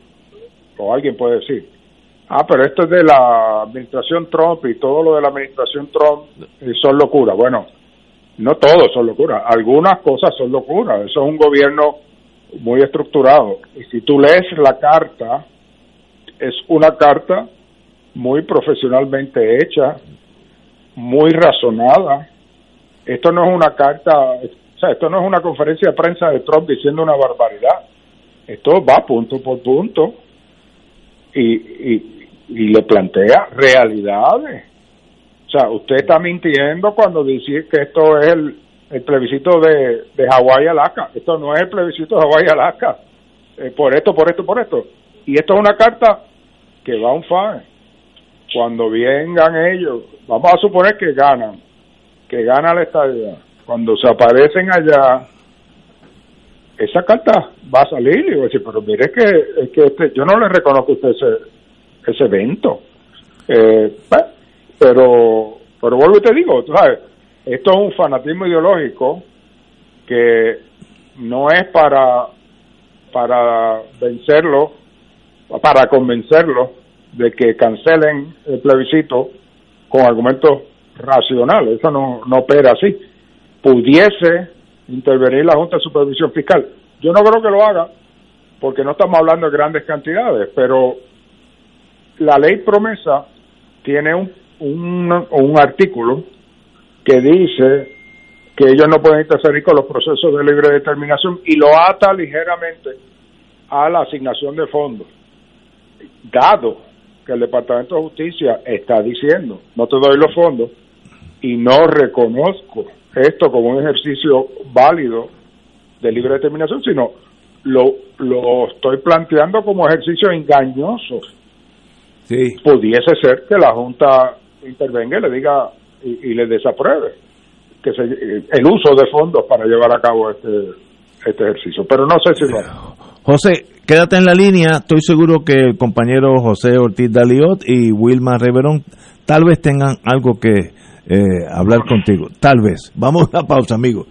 o alguien puede decir, Ah, pero esto es de la administración Trump y todo lo de la administración Trump son locuras. Bueno, no todos son locuras, algunas cosas son locuras. Eso es un gobierno muy estructurado. Y si tú lees la carta, es una carta muy profesionalmente hecha, muy razonada. Esto no es una carta, o sea, esto no es una conferencia de prensa de Trump diciendo una barbaridad. Esto va punto por punto. Y, y, y le plantea realidades. O sea, usted está mintiendo cuando dice que esto es el, el plebiscito de, de Hawái Alaska. Esto no es el plebiscito de Hawái Alaska. Eh, por esto, por esto, por esto. Y esto es una carta que va a un FAE. Cuando vengan ellos, vamos a suponer que ganan, que gana la estadía. Cuando se aparecen allá, esa carta va a salir y va a decir, pero mire que, es que este, yo no le reconozco a usted ese, ese evento. Eh, pero, pero vuelvo y te digo, sabes, esto es un fanatismo ideológico que no es para, para vencerlo, para convencerlo de que cancelen el plebiscito con argumentos racionales. Eso no, no opera así. Pudiese intervenir la Junta de Supervisión Fiscal. Yo no creo que lo haga, porque no estamos hablando de grandes cantidades, pero la ley promesa tiene un, un, artículo que dice que ellos no pueden interferir con los procesos de libre determinación y lo ata ligeramente a la asignación de fondos. Dado que el Departamento de Justicia está diciendo, no te doy los fondos y no reconozco esto como un ejercicio válido de libre determinación, sino lo, lo estoy planteando como ejercicio engañoso pudiese ser que la Junta intervenga y le diga y, le desapruebe que se, el uso de fondos para llevar a cabo este, este ejercicio. Pero no sé si lo... José, quédate en la línea. Estoy seguro que el compañero José Ortiz Daliot y Wilma Reverón tal vez tengan algo que eh, hablar contigo. Tal vez. Vamos a la pausa, amigo.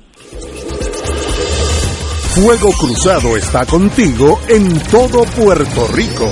Fuego Cruzado está contigo en todo Puerto Rico.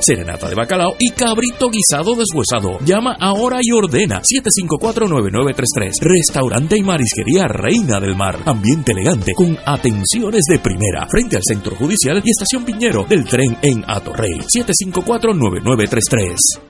serenata de bacalao y cabrito guisado deshuesado. Llama ahora y ordena 754-9933. Restaurante y marisquería Reina del Mar. Ambiente elegante con atenciones de primera frente al centro judicial y estación Piñero del tren en Atorrey. 754-9933.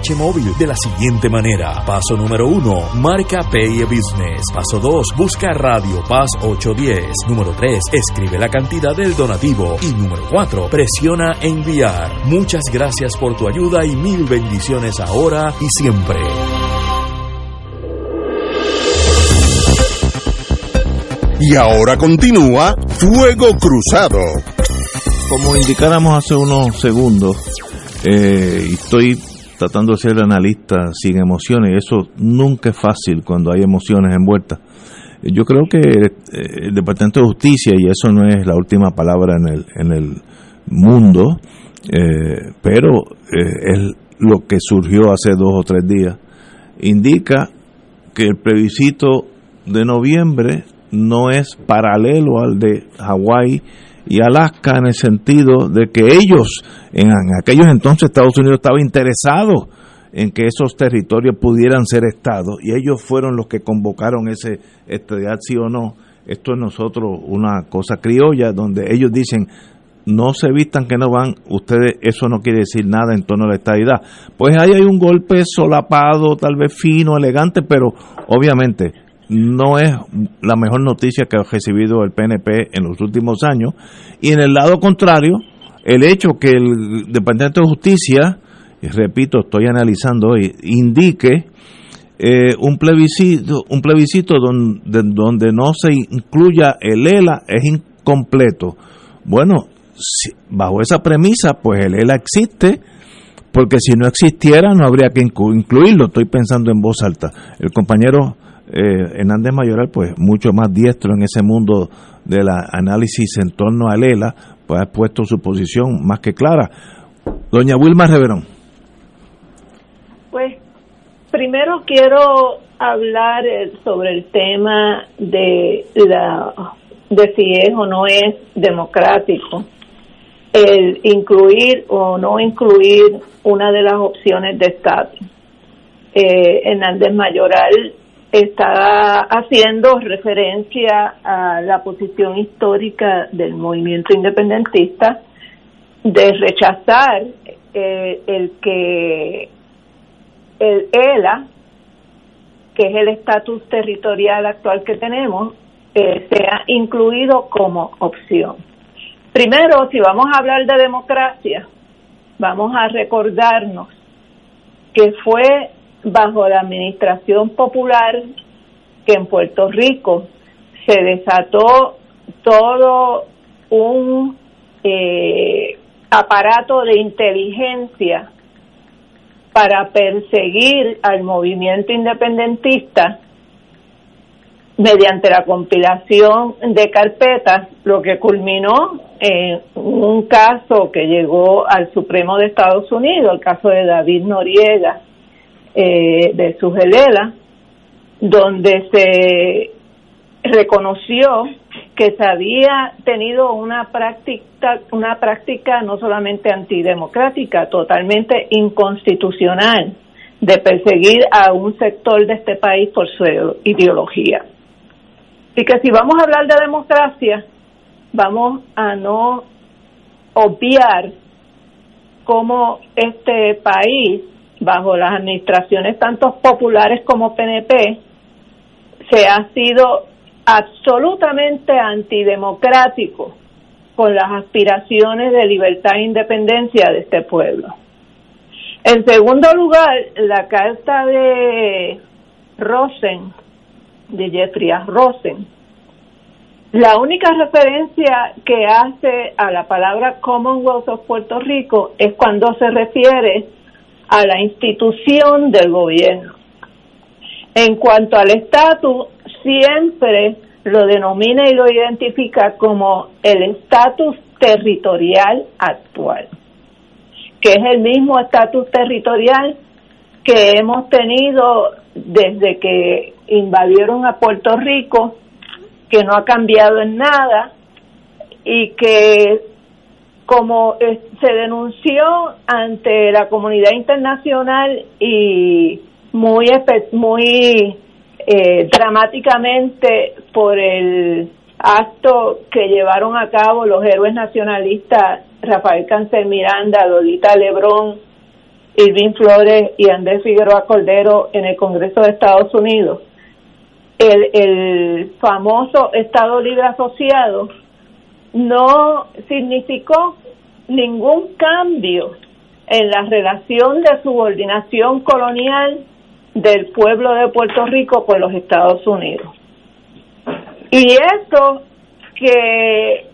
móvil de la siguiente manera. Paso número 1, marca Pay Business. Paso 2, busca Radio Paz 810. Número 3, escribe la cantidad del donativo. Y número 4, presiona enviar. Muchas gracias por tu ayuda y mil bendiciones ahora y siempre. Y ahora continúa Fuego Cruzado. Como indicáramos hace unos segundos, eh, estoy tratando de ser analista sin emociones, eso nunca es fácil cuando hay emociones envueltas. Yo creo que eh, el Departamento de Justicia, y eso no es la última palabra en el, en el mundo, eh, pero eh, es lo que surgió hace dos o tres días, indica que el plebiscito de noviembre no es paralelo al de Hawái y Alaska en el sentido de que ellos, en, aquellos entonces Estados Unidos estaba interesado en que esos territorios pudieran ser estados y ellos fueron los que convocaron ese estadidad sí o no. Esto es nosotros una cosa criolla donde ellos dicen no se vistan que no van, ustedes eso no quiere decir nada en torno a la estadidad. Pues ahí hay un golpe solapado, tal vez fino, elegante, pero obviamente no es la mejor noticia que ha recibido el PNP en los últimos años. Y en el lado contrario, el hecho que el Departamento de Justicia, y repito, estoy analizando hoy, indique eh, un plebiscito, un plebiscito donde, donde no se incluya el ELA es incompleto. Bueno, bajo esa premisa, pues el ELA existe, porque si no existiera no habría que incluirlo. Estoy pensando en voz alta. El compañero eh, Hernández Mayoral, pues mucho más diestro en ese mundo del análisis en torno a Lela, pues ha puesto su posición más que clara. Doña Wilma Reverón. Pues primero quiero hablar eh, sobre el tema de la de si es o no es democrático el incluir o no incluir una de las opciones de Estado. Eh, Hernández Mayoral está haciendo referencia a la posición histórica del movimiento independentista de rechazar eh, el que el ELA, que es el estatus territorial actual que tenemos, eh, sea incluido como opción. Primero, si vamos a hablar de democracia, vamos a recordarnos que fue bajo la administración popular que en Puerto Rico se desató todo un eh, aparato de inteligencia para perseguir al movimiento independentista mediante la compilación de carpetas, lo que culminó en un caso que llegó al Supremo de Estados Unidos, el caso de David Noriega eh, de Sugelela, donde se reconoció que se había tenido una práctica, una práctica no solamente antidemocrática, totalmente inconstitucional de perseguir a un sector de este país por su ideología. Y que si vamos a hablar de democracia, vamos a no obviar cómo este país, bajo las administraciones tanto populares como PNP, se ha sido absolutamente antidemocrático con las aspiraciones de libertad e independencia de este pueblo. En segundo lugar, la carta de Rosen, de Jeffrey Rosen, la única referencia que hace a la palabra Commonwealth of Puerto Rico es cuando se refiere a la institución del gobierno. En cuanto al estatus, siempre lo denomina y lo identifica como el estatus territorial actual, que es el mismo estatus territorial que hemos tenido desde que invadieron a Puerto Rico, que no ha cambiado en nada y que como se denunció ante la comunidad internacional y muy muy eh, dramáticamente por el acto que llevaron a cabo los héroes nacionalistas Rafael Cáncer Miranda, Lolita Lebrón, Irving Flores y Andrés Figueroa Cordero en el Congreso de Estados Unidos. El, el famoso Estado Libre Asociado no significó ningún cambio en la relación de subordinación colonial del pueblo de Puerto Rico por los Estados Unidos. Y esto que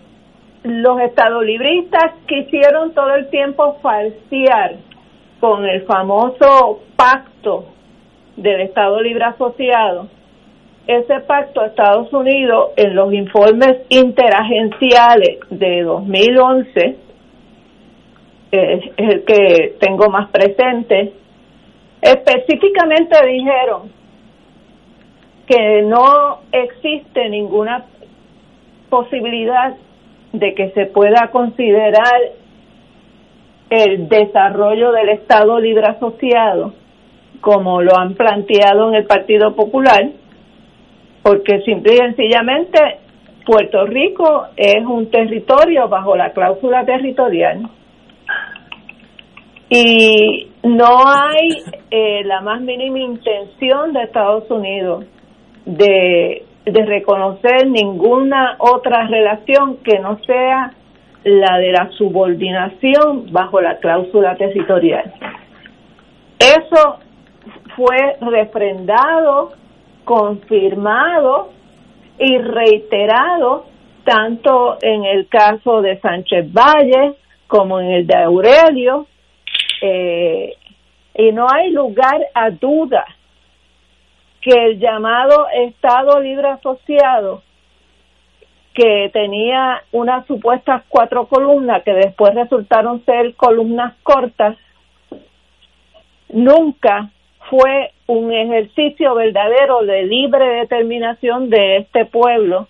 los estadolibristas quisieron todo el tiempo falsear con el famoso pacto del Estado Libre Asociado, ese pacto Estados Unidos en los informes interagenciales de 2011, es el que tengo más presente, Específicamente dijeron que no existe ninguna posibilidad de que se pueda considerar el desarrollo del Estado Libre Asociado como lo han planteado en el Partido Popular, porque simple y sencillamente Puerto Rico es un territorio bajo la cláusula territorial y no hay eh, la más mínima intención de Estados Unidos de, reconocer ninguna otra relación que no sea la de la subordinación bajo la cláusula territorial. Eso fue refrendado, confirmado y reiterado tanto en el caso de Sánchez Valle como en el de Aurelio eh, y no hay lugar a duda que el llamado Estado Libre Asociado, que tenía unas supuestas cuatro columnas que después resultaron ser columnas cortas, nunca fue un ejercicio verdadero de libre determinación de este pueblo,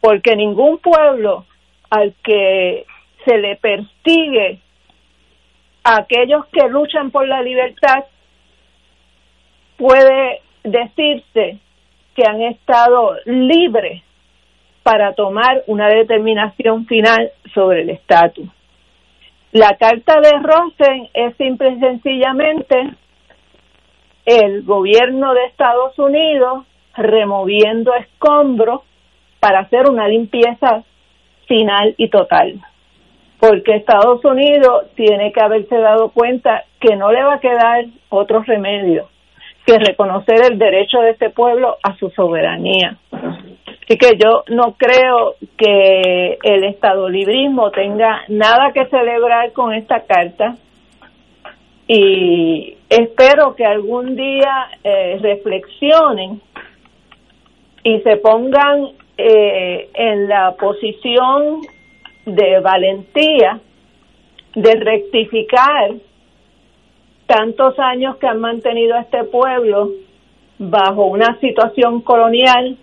porque ningún pueblo al que se le persigue aquellos que luchan por la libertad puede decirse que han estado libres para tomar una determinación final sobre el estatus. La carta de Rosen es simple y sencillamente el gobierno de Estados Unidos removiendo escombros para hacer una limpieza final y total porque Estados Unidos tiene que haberse dado cuenta que no le va a quedar otro remedio que reconocer el derecho de este pueblo a su soberanía. Así que yo no creo que el librismo tenga nada que celebrar con esta carta. y espero que algún día eh, reflexionen y se pongan eh, en la posición de valentía de rectificar tantos años que han mantenido a este pueblo bajo una situación colonial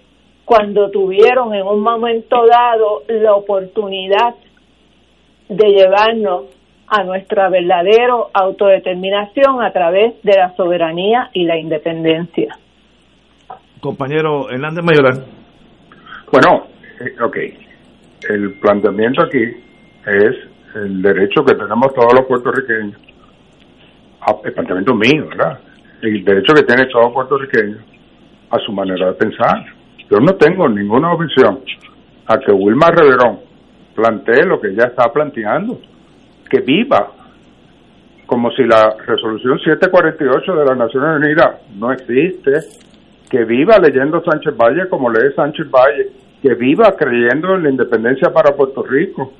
cuando tuvieron en un momento dado la oportunidad de llevarnos a nuestra verdadera autodeterminación a través de la soberanía y la independencia. Compañero Hernández Mayoral. Bueno, eh, ok. El planteamiento aquí es el derecho que tenemos todos los puertorriqueños, el planteamiento mío, ¿verdad? El derecho que tiene todo puertorriqueño a su manera de pensar. Yo no tengo ninguna objeción a que Wilma Reverón plantee lo que ella está planteando, que viva como si la resolución 748 de las Naciones Unidas no existe, que viva leyendo Sánchez Valle como lee Sánchez Valle, que viva creyendo en la independencia para Puerto Rico,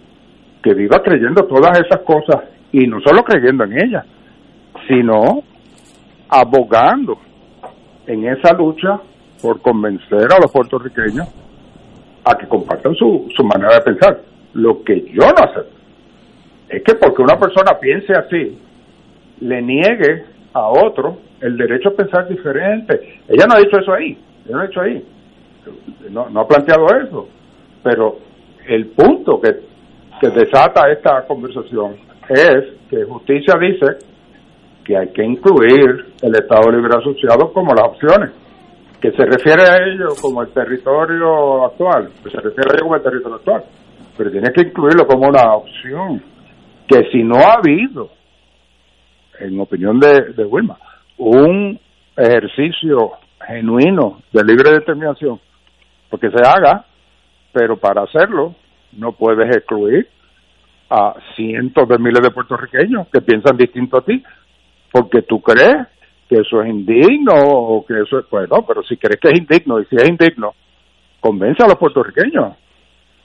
que viva creyendo todas esas cosas y no solo creyendo en ellas, sino abogando en esa lucha por convencer a los puertorriqueños a que compartan su, su manera de pensar. Lo que yo no acepto es que porque una persona piense así, le niegue a otro el derecho a pensar diferente. Ella no ha dicho eso ahí, ella no ha dicho ahí, no, no ha planteado eso, pero el punto que, que desata esta conversación es que justicia dice que hay que incluir el Estado Libre Asociado como las opciones, que se refiere a ello como el territorio actual, que se refiere a ello como el territorio actual, pero tiene que incluirlo como una opción, que si no ha habido, en opinión de, de Wilma, un ejercicio genuino de libre determinación, porque se haga, pero para hacerlo no puedes excluir a cientos de miles de puertorriqueños que piensan distinto a ti, porque tú crees que eso es indigno o que eso es, bueno, pero si crees que es indigno y si es indigno, convence a los puertorriqueños,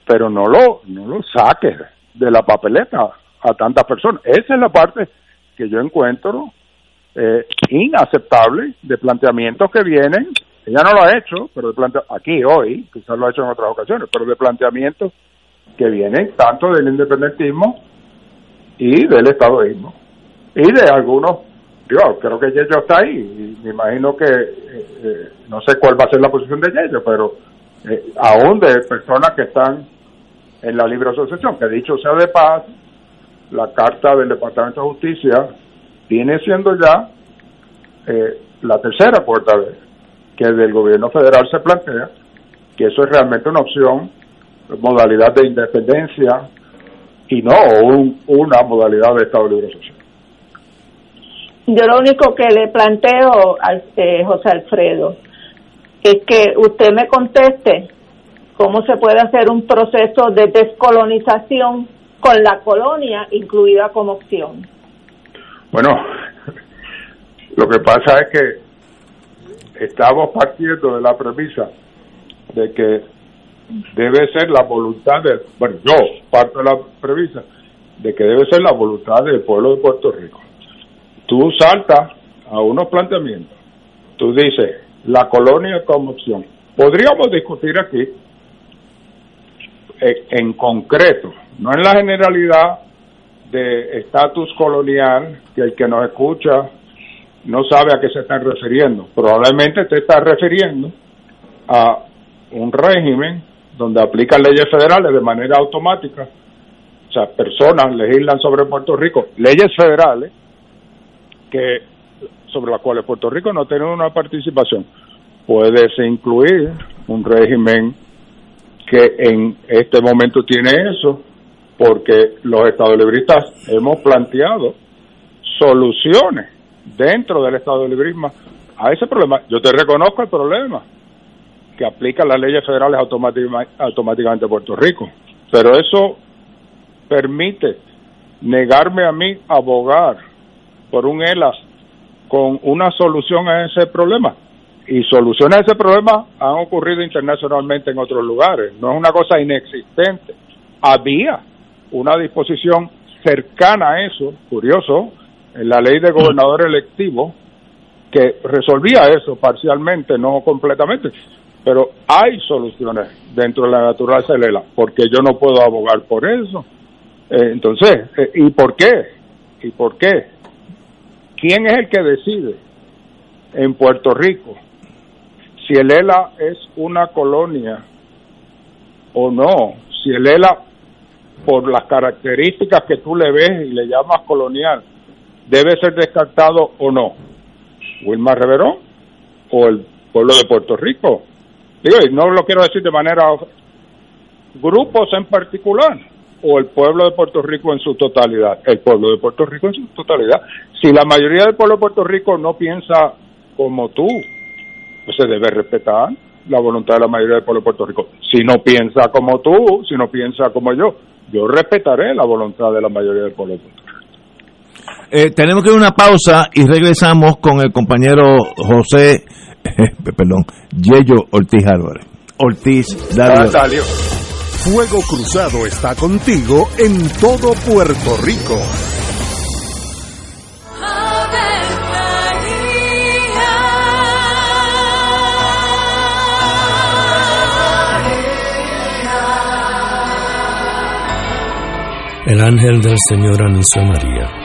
pero no lo, no lo saques de la papeleta a tantas personas. Esa es la parte que yo encuentro eh, inaceptable de planteamientos que vienen, ella no lo ha hecho, pero de aquí hoy, quizás lo ha hecho en otras ocasiones, pero de planteamientos que vienen tanto del independentismo y del estadoísmo y de algunos yo creo que Yello está ahí y me imagino que eh, eh, no sé cuál va a ser la posición de Yello pero eh, aún de personas que están en la libre asociación que dicho sea de paz la carta del Departamento de Justicia viene siendo ya la tercera puerta vez que del gobierno federal se plantea que eso es realmente una opción modalidad de independencia y no una modalidad de Estado Libre Asociación yo lo único que le planteo a este, José Alfredo es que usted me conteste cómo se puede hacer un proceso de descolonización con la colonia incluida como opción. Bueno, lo que pasa es que estamos partiendo de la premisa de que debe ser la voluntad de, bueno, yo parto de la premisa de que debe ser la voluntad del pueblo de Puerto Rico tú saltas a unos planteamientos, tú dices, la colonia como opción. Podríamos discutir aquí eh, en concreto, no en la generalidad de estatus colonial, que el que nos escucha no sabe a qué se están refiriendo. Probablemente te estás refiriendo a un régimen donde aplican leyes federales de manera automática. O sea, personas legislan sobre Puerto Rico, leyes federales, que sobre las cuales Puerto Rico no tiene una participación. Puede incluir un régimen que en este momento tiene eso, porque los Estados libristas hemos planteado soluciones dentro del Estado librismo a ese problema. Yo te reconozco el problema, que aplica las leyes federales automáticamente a Puerto Rico, pero eso permite negarme a mí abogar por un ELAS con una solución a ese problema. Y soluciones a ese problema han ocurrido internacionalmente en otros lugares. No es una cosa inexistente. Había una disposición cercana a eso, curioso, la ley de gobernador electivo que resolvía eso parcialmente, no completamente, pero hay soluciones dentro de la naturaleza de Lela, porque yo no puedo abogar por eso. Eh, entonces, eh, ¿y por qué? ¿Y por qué? ¿Quién es el que decide en Puerto Rico si el ELA es una colonia o no? Si el ELA, por las características que tú le ves y le llamas colonial, debe ser descartado o no. Wilmar Reverón o el pueblo de Puerto Rico. Digo, y no lo quiero decir de manera grupos en particular o el pueblo de Puerto Rico en su totalidad. El pueblo de Puerto Rico en su totalidad. Si la mayoría del pueblo de Puerto Rico no piensa como tú, pues se debe respetar la voluntad de la mayoría del pueblo de Puerto Rico. Si no piensa como tú, si no piensa como yo, yo respetaré la voluntad de la mayoría del pueblo de Puerto Rico. Eh, tenemos que ir a una pausa y regresamos con el compañero José, perdón, Yello Ortiz Álvarez. Ortiz, dale. Fuego Cruzado está contigo en todo Puerto Rico. El ángel del Señor anunció a María.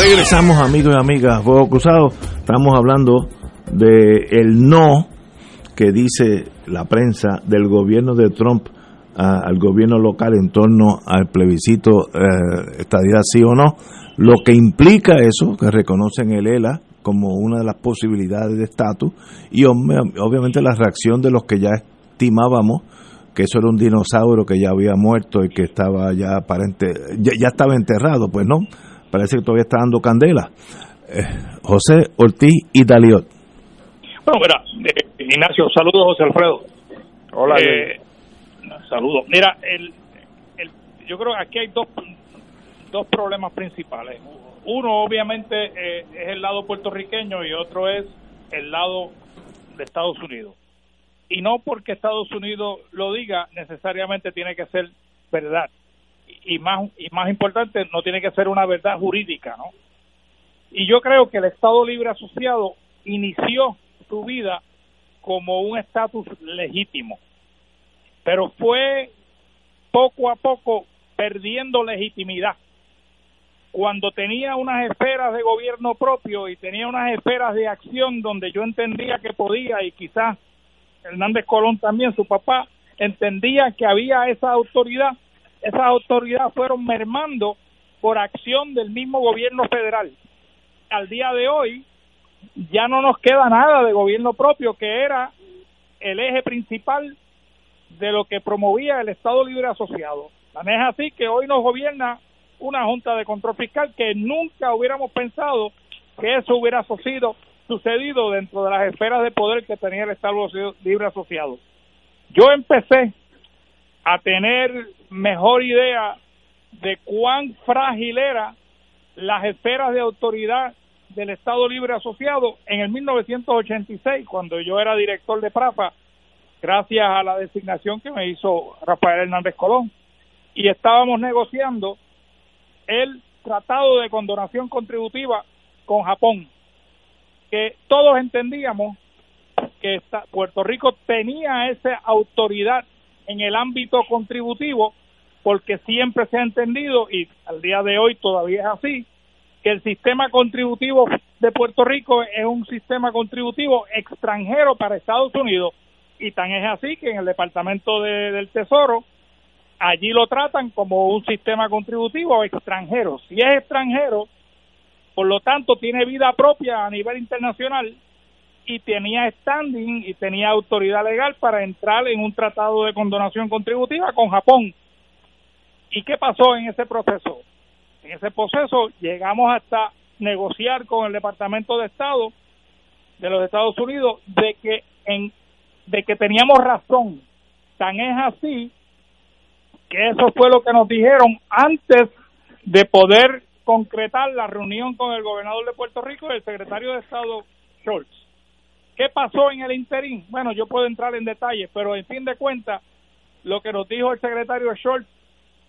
Regresamos amigos y amigas, Fuego Cruzado. Estamos hablando de el no que dice la prensa del gobierno de Trump a- al gobierno local en torno al plebiscito eh, estadidad sí o no, lo que implica eso, que reconocen el ELA como una de las posibilidades de estatus y ob- obviamente la reacción de los que ya estimábamos que eso era un dinosaurio que ya había muerto y que estaba ya aparente, ya, ya estaba enterrado, pues no, parece que todavía está dando candela. Eh, José Ortiz y Daliot. Bueno, mira, eh, Ignacio, saludos, José Alfredo. Hola, Eh, saludos. Mira, el, el, yo creo que aquí hay dos, dos problemas principales. Uno, obviamente, eh, es el lado puertorriqueño y otro es el lado de Estados Unidos. Y no porque Estados Unidos lo diga, necesariamente tiene que ser verdad. Y, más y más importante, no tiene que ser una verdad jurídica, ¿no? Y yo creo que el Estado Libre Asociado inició su vida como un estatus legítimo, pero fue poco a poco perdiendo legitimidad. Cuando tenía unas esferas de gobierno propio y tenía unas esferas de acción donde yo entendía que podía y quizás Hernández Colón también, su papá, entendía que había esa autoridad, esas autoridades fueron mermando por acción del mismo gobierno federal. Al día de hoy ya no nos queda nada de gobierno propio, que era el eje principal de lo que promovía el Estado Libre Asociado. Tan es así que hoy nos gobierna una Junta de Control Fiscal que nunca hubiéramos pensado que eso hubiera sucedido, sucedido dentro de las esferas de poder que tenía el Estado Libre Asociado. Yo empecé a tener mejor idea de cuán frágil era las esferas de autoridad del Estado Libre Asociado en el 1986, cuando yo era director de PRAFA, gracias a la designación que me hizo Rafael Hernández Colón. Y estábamos negociando el tratado de condonación contributiva con Japón, que todos entendíamos que Puerto Rico tenía esa autoridad en el ámbito contributivo porque siempre se ha entendido y al día de hoy todavía es así que el sistema contributivo de Puerto Rico es un sistema contributivo extranjero para Estados Unidos y tan es así que en el Departamento del Tesoro allí lo tratan como un sistema contributivo extranjero. Si es extranjero, por lo tanto tiene vida propia a nivel internacional y tenía standing y tenía autoridad legal para entrar en un tratado de condonación contributiva con Japón. ¿Y qué pasó en ese proceso? En ese proceso llegamos hasta negociar con el Departamento de Estado de los Estados Unidos de que en de que teníamos razón. Tan es así que eso fue lo que nos dijeron antes de poder concretar la reunión con el gobernador de Puerto Rico y el secretario de Estado Schultz. ¿Qué pasó en el interín? Bueno, yo puedo entrar en detalles, pero en fin de cuentas, lo que nos dijo el secretario Schultz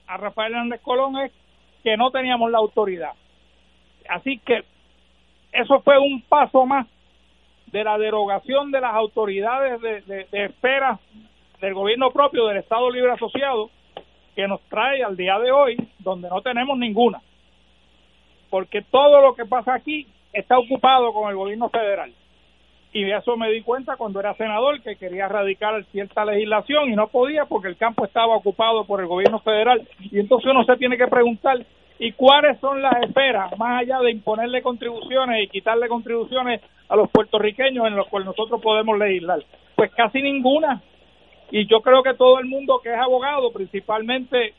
a Rafael Hernández Colón es que no teníamos la autoridad. Así que eso fue un paso más de la derogación de las autoridades de, de, espera del gobierno propio del Estado Libre Asociado que nos trae al día de hoy donde no tenemos ninguna. Porque todo lo que pasa aquí está ocupado con el gobierno federal y de eso me di cuenta cuando era senador que quería erradicar cierta legislación y no podía porque el campo estaba ocupado por el gobierno federal. Y entonces uno se tiene que preguntar y cuáles son las esferas más allá de imponerle contribuciones y quitarle contribuciones a los puertorriqueños en los cuales nosotros podemos legislar pues casi ninguna. Y yo creo que todo el mundo que es abogado principalmente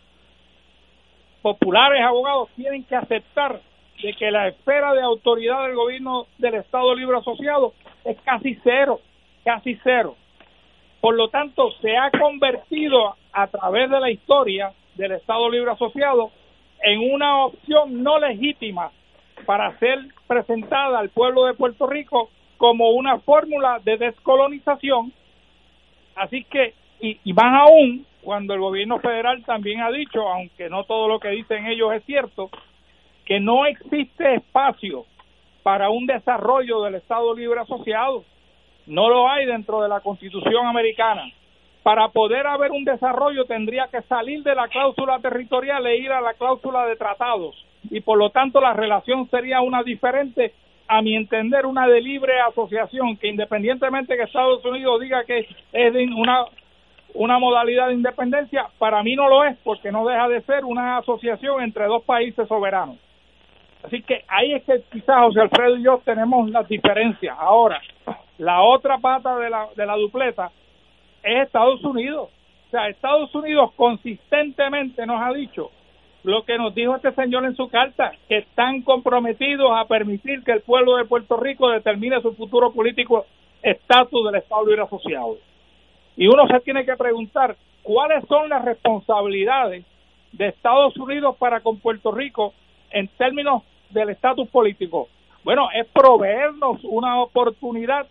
populares abogados tienen que aceptar de que la esfera de autoridad del gobierno del Estado Libre Asociado es casi cero, casi cero. Por lo tanto, se ha convertido a través de la historia del Estado Libre Asociado en una opción no legítima para ser presentada al pueblo de Puerto Rico como una fórmula de descolonización. Así que, y, y más aún, cuando el gobierno federal también ha dicho, aunque no todo lo que dicen ellos es cierto, que no existe espacio para un desarrollo del Estado Libre Asociado. No lo hay dentro de la Constitución americana. Para poder haber un desarrollo tendría que salir de la cláusula territorial e ir a la cláusula de tratados. Y por lo tanto la relación sería una diferente, a mi entender, una de libre asociación, que independientemente que Estados Unidos diga que es una, una modalidad de independencia, para mí no lo es, porque no deja de ser una asociación entre dos países soberanos. Así que ahí es que quizás José Alfredo y yo tenemos las diferencias. Ahora, la otra pata de la, de la dupleta es Estados Unidos. O sea, Estados Unidos consistentemente nos ha dicho lo que nos dijo este señor en su carta, que están comprometidos a permitir que el pueblo de Puerto Rico determine su futuro político estatus del Estado Libre Asociado. Y uno se tiene que preguntar cuáles son las responsabilidades de Estados Unidos para con Puerto Rico en términos del estatus político? Bueno, es proveernos una oportunidad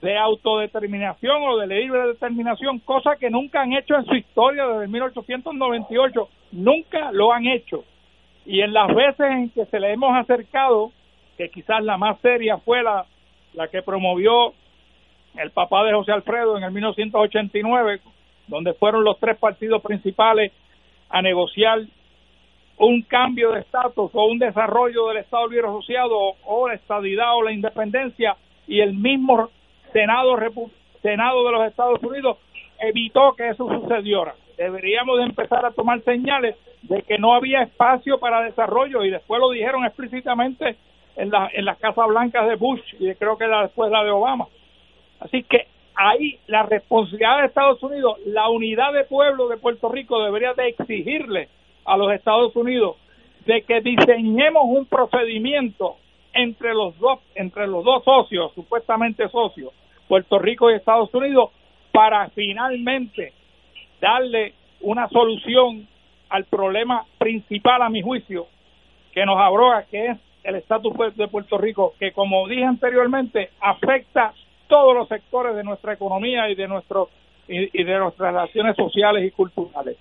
de autodeterminación o de libre determinación, cosa que nunca han hecho en su historia desde 1898, nunca lo han hecho. Y en las veces en que se le hemos acercado que quizás la más seria fue la, la que promovió el papá de José Alfredo en el 1989, donde fueron los tres partidos principales a negociar un cambio de estatus o un desarrollo del Estado Libre Asociado o la estadidad o la independencia y el mismo Senado, Senado de los Estados Unidos evitó que eso sucediera. Deberíamos de empezar a tomar señales de que no había espacio para desarrollo y después lo dijeron explícitamente en, la, en las Casas Blancas de Bush y creo que la, después la de Obama. Así que ahí la responsabilidad de Estados Unidos, la unidad de pueblo de Puerto Rico debería de exigirle a los Estados Unidos de que diseñemos un procedimiento entre los dos entre los dos socios, supuestamente socios, Puerto Rico y Estados Unidos para finalmente darle una solución al problema principal a mi juicio que nos abroga que es el estatus de Puerto Rico que como dije anteriormente afecta todos los sectores de nuestra economía y de nuestro y, de nuestras relaciones sociales y culturales.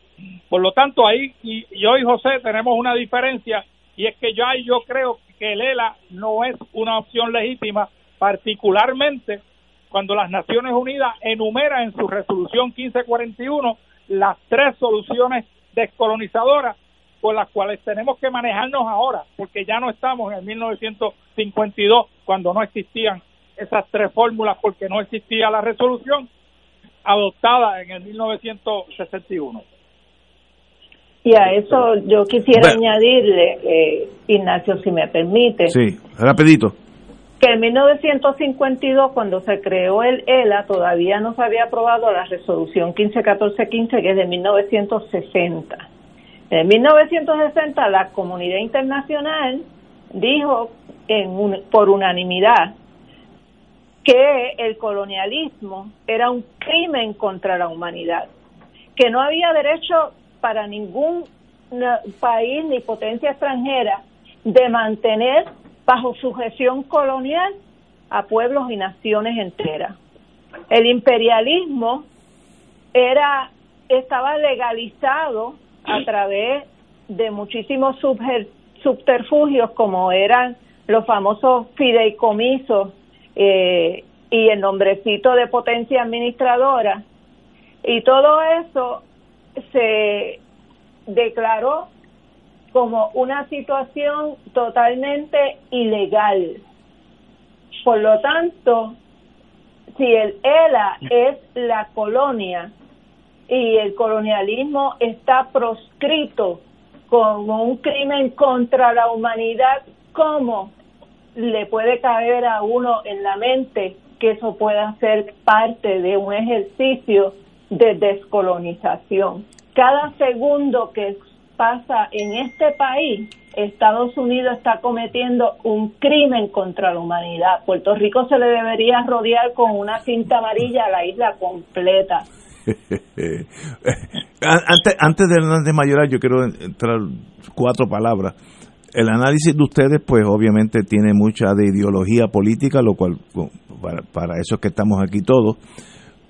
Por lo tanto, ahí y, yo y José tenemos una diferencia y es que yo yo creo que el ELA no es una opción legítima, particularmente cuando las Naciones Unidas enumera en su resolución 1541 las tres soluciones descolonizadoras con las cuales tenemos que manejarnos ahora, porque ya no estamos en el 1952 cuando no existían esas tres fórmulas porque no existía la resolución adoptada en el 1961. Y a eso yo quisiera añadirle, eh, Ignacio, si me permite. Sí, rapidito. Que en 1952, cuando se creó el ELA, todavía no se había aprobado la resolución 151415, que es de 1960. En 1960, la comunidad internacional dijo en por unanimidad que el colonialismo era un crimen contra la humanidad, que no había derecho para ningún país ni potencia extranjera de mantener bajo sujeción colonial a pueblos y naciones enteras. El imperialismo era estaba legalizado a través de muchísimos subterfugios como eran los famosos fideicomisos eh, y el nombrecito de potencia administradora. Y todo eso se declaró como una situación totalmente ilegal. Por lo tanto, si el ELA es la colonia y el colonialismo está proscrito como un crimen contra la humanidad, ¿cómo le puede caer a uno en la mente que eso pueda ser parte de un ejercicio de descolonización. Cada segundo que pasa en este país, Estados Unidos está cometiendo un crimen contra la humanidad. Puerto Rico se le debería rodear con una cinta amarilla a la isla completa. antes, antes de Mayoral, yo quiero entrar cuatro palabras el análisis de ustedes, pues obviamente tiene mucha de ideología política, lo cual para, eso es que estamos aquí todos.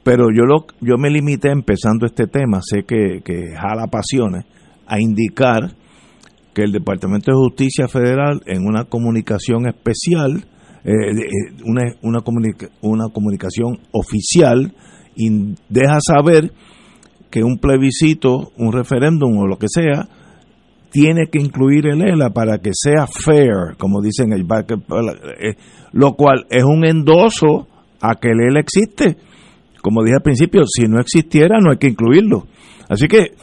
Pero yo lo, yo me limité empezando este tema, sé que, que jala pasiones, a indicar que el Departamento de Justicia Federal en una comunicación especial, eh, eh, una, una, una comunicación oficial, deja saber que un plebiscito, un referéndum o lo que sea, tiene que incluir el ELA para que sea fair, como dicen el eh, lo cual es un endoso a que el ELA existe. Como dije al principio, si no existiera no hay que incluirlo. Así que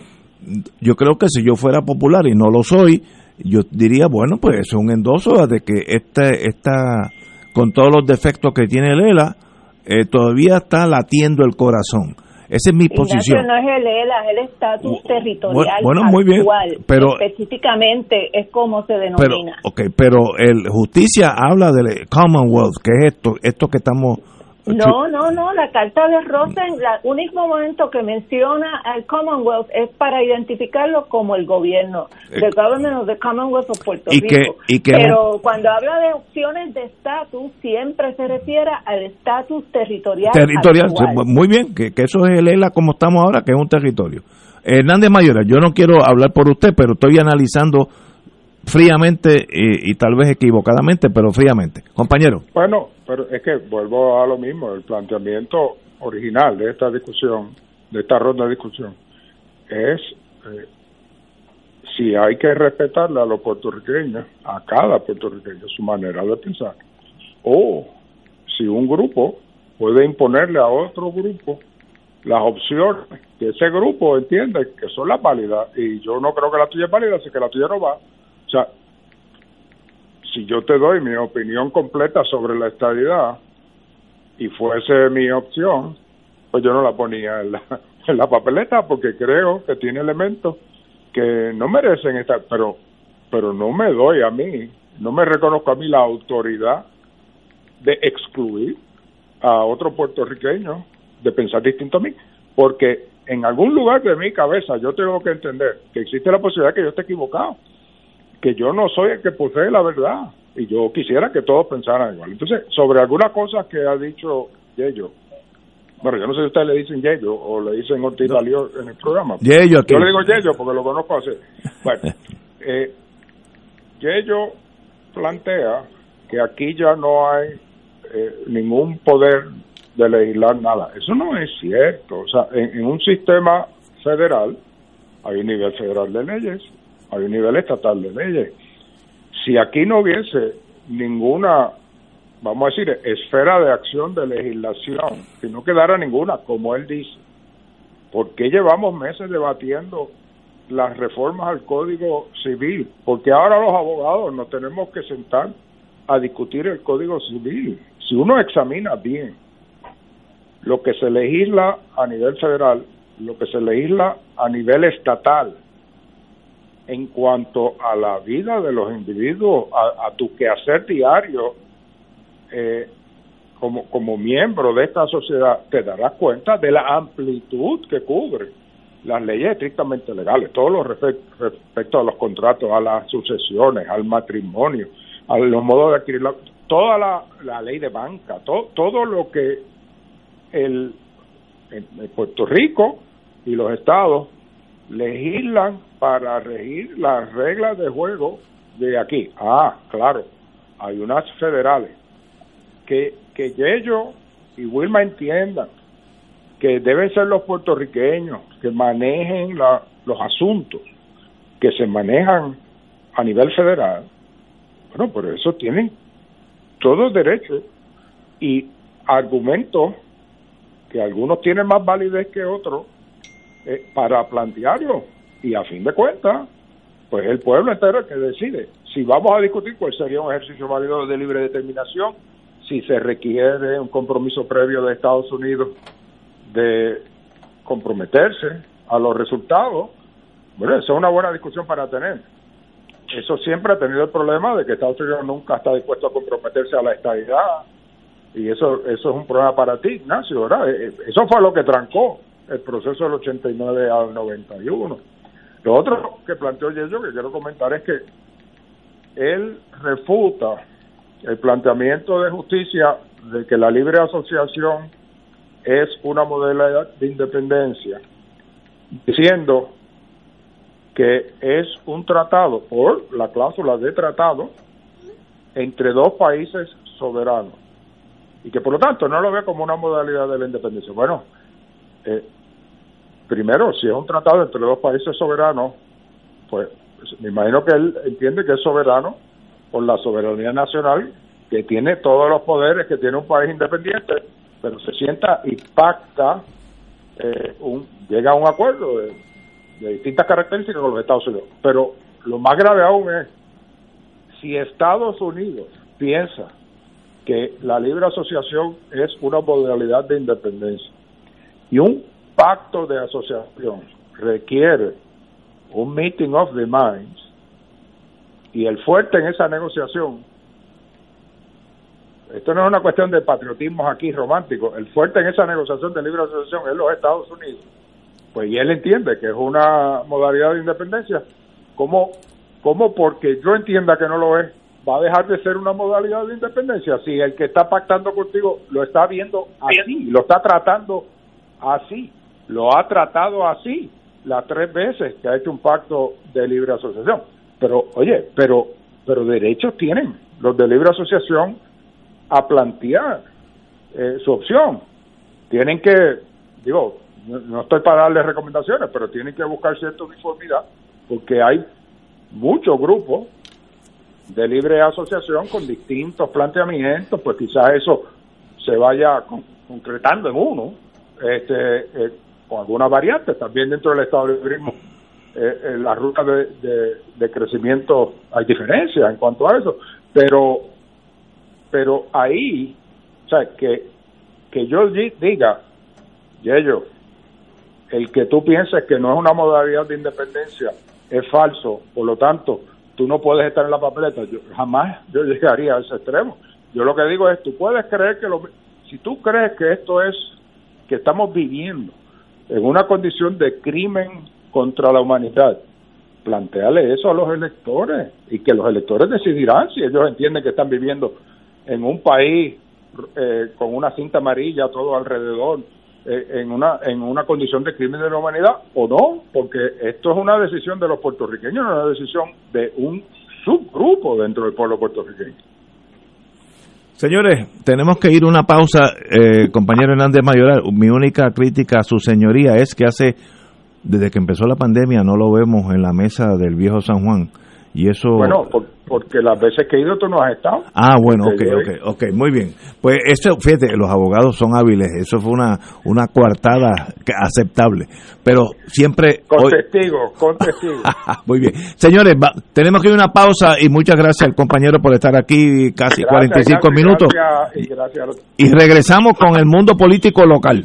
yo creo que si yo fuera popular y no lo soy, yo diría, bueno, pues es un endoso de que este, esta, con todos los defectos que tiene el ELA, eh, todavía está latiendo el corazón. Esa es mi posición. no es el ELA, es el estatus territorial bueno, muy bien, pero específicamente es como se denomina. Pero, okay, pero el justicia habla del Commonwealth, que es esto, esto que estamos no, no, no, la carta de Rosen, el único momento que menciona al Commonwealth es para identificarlo como el gobierno, el eh, Government of the Commonwealth of Puerto Rico. Pero cuando habla de opciones de estatus, siempre se refiere al estatus territorial. Territorial, muy bien, que, eso es el ELA como estamos ahora, que es un territorio. Hernández Mayora, yo no quiero hablar por usted, pero estoy analizando fríamente y, tal vez equivocadamente, pero fríamente. Compañero. Bueno, pero es que vuelvo a lo mismo, el planteamiento original de esta discusión, de esta ronda de discusión, es eh, si hay que respetarle a los puertorriqueños, a cada puertorriqueño, su manera de pensar, o si un grupo puede imponerle a otro grupo las opciones que ese grupo entiende que son las válidas y yo no creo que la tuya es válida, así que la tuya no va. O sea, si yo te doy mi opinión completa sobre la estadidad y fuese mi opción, pues yo no la ponía en la, en la papeleta porque creo que tiene elementos que no merecen estar, pero, pero no me doy a mí, no me reconozco a mí la autoridad de excluir a otro puertorriqueño de pensar distinto a mí, porque en algún lugar de mi cabeza yo tengo que entender que existe la posibilidad que yo esté equivocado, que yo no soy el que posee la verdad y yo quisiera que todos pensaran igual. Entonces, sobre algunas cosas que ha dicho Yello, bueno, yo no sé si ustedes le dicen Yello o le dicen Ortiz en el programa. Yello Yo le digo Yello porque lo conozco así. Bueno, eh, Yello plantea que aquí ya no hay eh, ningún poder de legislar nada. Eso no es cierto. O sea, en, un sistema federal hay un nivel federal de leyes, hay un nivel estatal de leyes. Si aquí no hubiese ninguna vamos a decir, esfera de acción de legislación, que no quedara ninguna, como él dice. ¿Por qué llevamos meses debatiendo las reformas al Código Civil? Porque ahora los abogados nos tenemos que sentar a discutir el Código Civil. Si uno examina bien lo que se legisla a nivel federal, lo que se legisla a nivel estatal, en cuanto a la vida de los individuos, a, tu quehacer diario, eh, como, como miembro de esta sociedad, te darás cuenta de la amplitud que cubre las leyes estrictamente legales, todos los respecto a los contratos, a las sucesiones, al matrimonio, a los modos de adquirir, toda la, ley de banca, todo lo que el, Puerto Rico y los estados legislan para regir las reglas de juego de aquí. Ah, claro, hay unas federales que, que Yello y Wilma entiendan que deben ser los puertorriqueños que manejen la, los asuntos que se manejan a nivel federal, bueno, por eso tienen todos derechos y argumentos que algunos tienen más validez que otros eh, para plantearlo y a fin de cuentas pues el pueblo entero es el que decide si vamos a discutir cuál sería un ejercicio válido de libre determinación si se requiere un compromiso previo de Estados Unidos de comprometerse a los resultados, bueno, eso es una buena discusión para tener. Eso siempre ha tenido el problema de que Estados Unidos nunca está dispuesto a comprometerse a la estabilidad y eso eso es un problema para ti, Ignacio, ¿verdad? Eh, eh, eso fue lo que trancó el proceso del 89 al 91. Lo otro que planteó yo que quiero comentar es que él refuta el planteamiento de justicia de que la libre asociación es una modalidad de independencia, diciendo que es un tratado por la cláusula de tratado entre dos países soberanos y que por lo tanto no lo ve como una modalidad de la independencia. Bueno, eh, primero, si es un tratado entre dos países soberanos, pues me imagino que él entiende que es soberano por la soberanía nacional, que tiene todos los poderes que tiene un país independiente, pero se sienta y pacta, eh, un, llega a un acuerdo de, distintas características con los Estados Unidos. Pero lo más grave aún es, si Estados Unidos piensa que la libre asociación es una modalidad de independencia y un pacto de asociación requiere un meeting of the minds, y el fuerte en esa negociación, esto no es una cuestión de patriotismo aquí romántico, el fuerte en esa negociación de libre asociación es los Estados Unidos. Pues y él entiende que es una modalidad de independencia, ¿cómo, cómo porque yo entienda que no lo es, va a dejar de ser una modalidad de independencia? Si el que está pactando contigo lo está viendo así, lo está tratando así, lo ha tratado así las tres veces que ha hecho un pacto de libre asociación. pero oye, pero pero derechos tienen los de libre asociación a plantear eh, su opción. Tienen que, digo, no, estoy para darles recomendaciones, pero tienen que buscar cierta uniformidad porque hay muchos grupos de libre asociación con distintos planteamientos, pues quizás eso se vaya concretando en uno, este, eh, con algunas variantes. También dentro del Estado de Librismo, eh, la ruta de, de, crecimiento hay diferencias en cuanto a eso, pero, pero ahí, o sea, que, que yo diga, ellos el que tú pienses que no es una modalidad de independencia es falso, por lo tanto, tú no puedes estar en la papeleta. Yo, jamás yo llegaría a ese extremo. Yo lo que digo es, tú puedes creer que lo, si tú crees que esto es, que estamos viviendo en una condición de crimen contra la humanidad, planteale eso a los electores y que los electores decidirán si ellos entienden que están viviendo en un país eh, con una cinta amarilla todo alrededor eh, en una en una condición de crimen de la humanidad o no, porque esto es una decisión de los puertorriqueños, no es una decisión de un subgrupo dentro del pueblo puertorriqueño. Señores, tenemos que ir una pausa, eh, compañero Hernández Mayoral. Mi única crítica a su señoría es que hace, desde que empezó la pandemia, no lo vemos en la mesa del viejo San Juan. Y eso... Bueno, porque las veces que he ido tú no has estado. Ah, bueno, ok, ok, ok, muy bien. Pues eso, fíjate, los abogados son hábiles, eso fue una, una coartada aceptable, pero siempre... Con testigos, con testigos. muy bien. Señores, tenemos que ir a una pausa y muchas gracias al compañero por estar aquí casi 45 minutos. y, gracias. y regresamos con el mundo político local.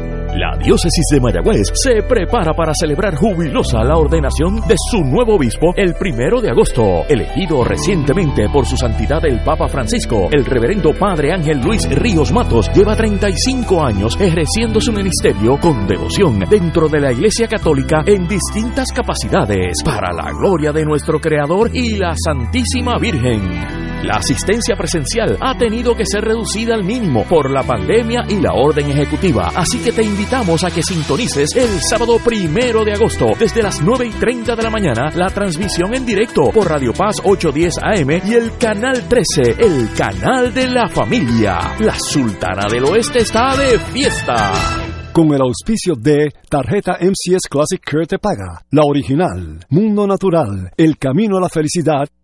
La diócesis de Mayagüez se prepara para celebrar jubilosa la ordenación de su nuevo obispo el primero de agosto, elegido recientemente por su santidad el Papa Francisco. El reverendo Padre Ángel Luis Ríos Matos lleva 35 años ejerciendo su ministerio con devoción dentro de la Iglesia Católica en distintas capacidades para la gloria de nuestro Creador y la Santísima Virgen. La asistencia presencial ha tenido que ser reducida al mínimo por la pandemia y la orden ejecutiva, así que te invitamos a que sintonices el sábado primero de agosto desde las 9 y 30 de la mañana la transmisión en directo por Radio Paz 810 AM y el canal 13, el canal de la familia. La Sultana del Oeste está de fiesta. Con el auspicio de Tarjeta MCS Classic Care Te Paga, la original, Mundo Natural, El Camino a la Felicidad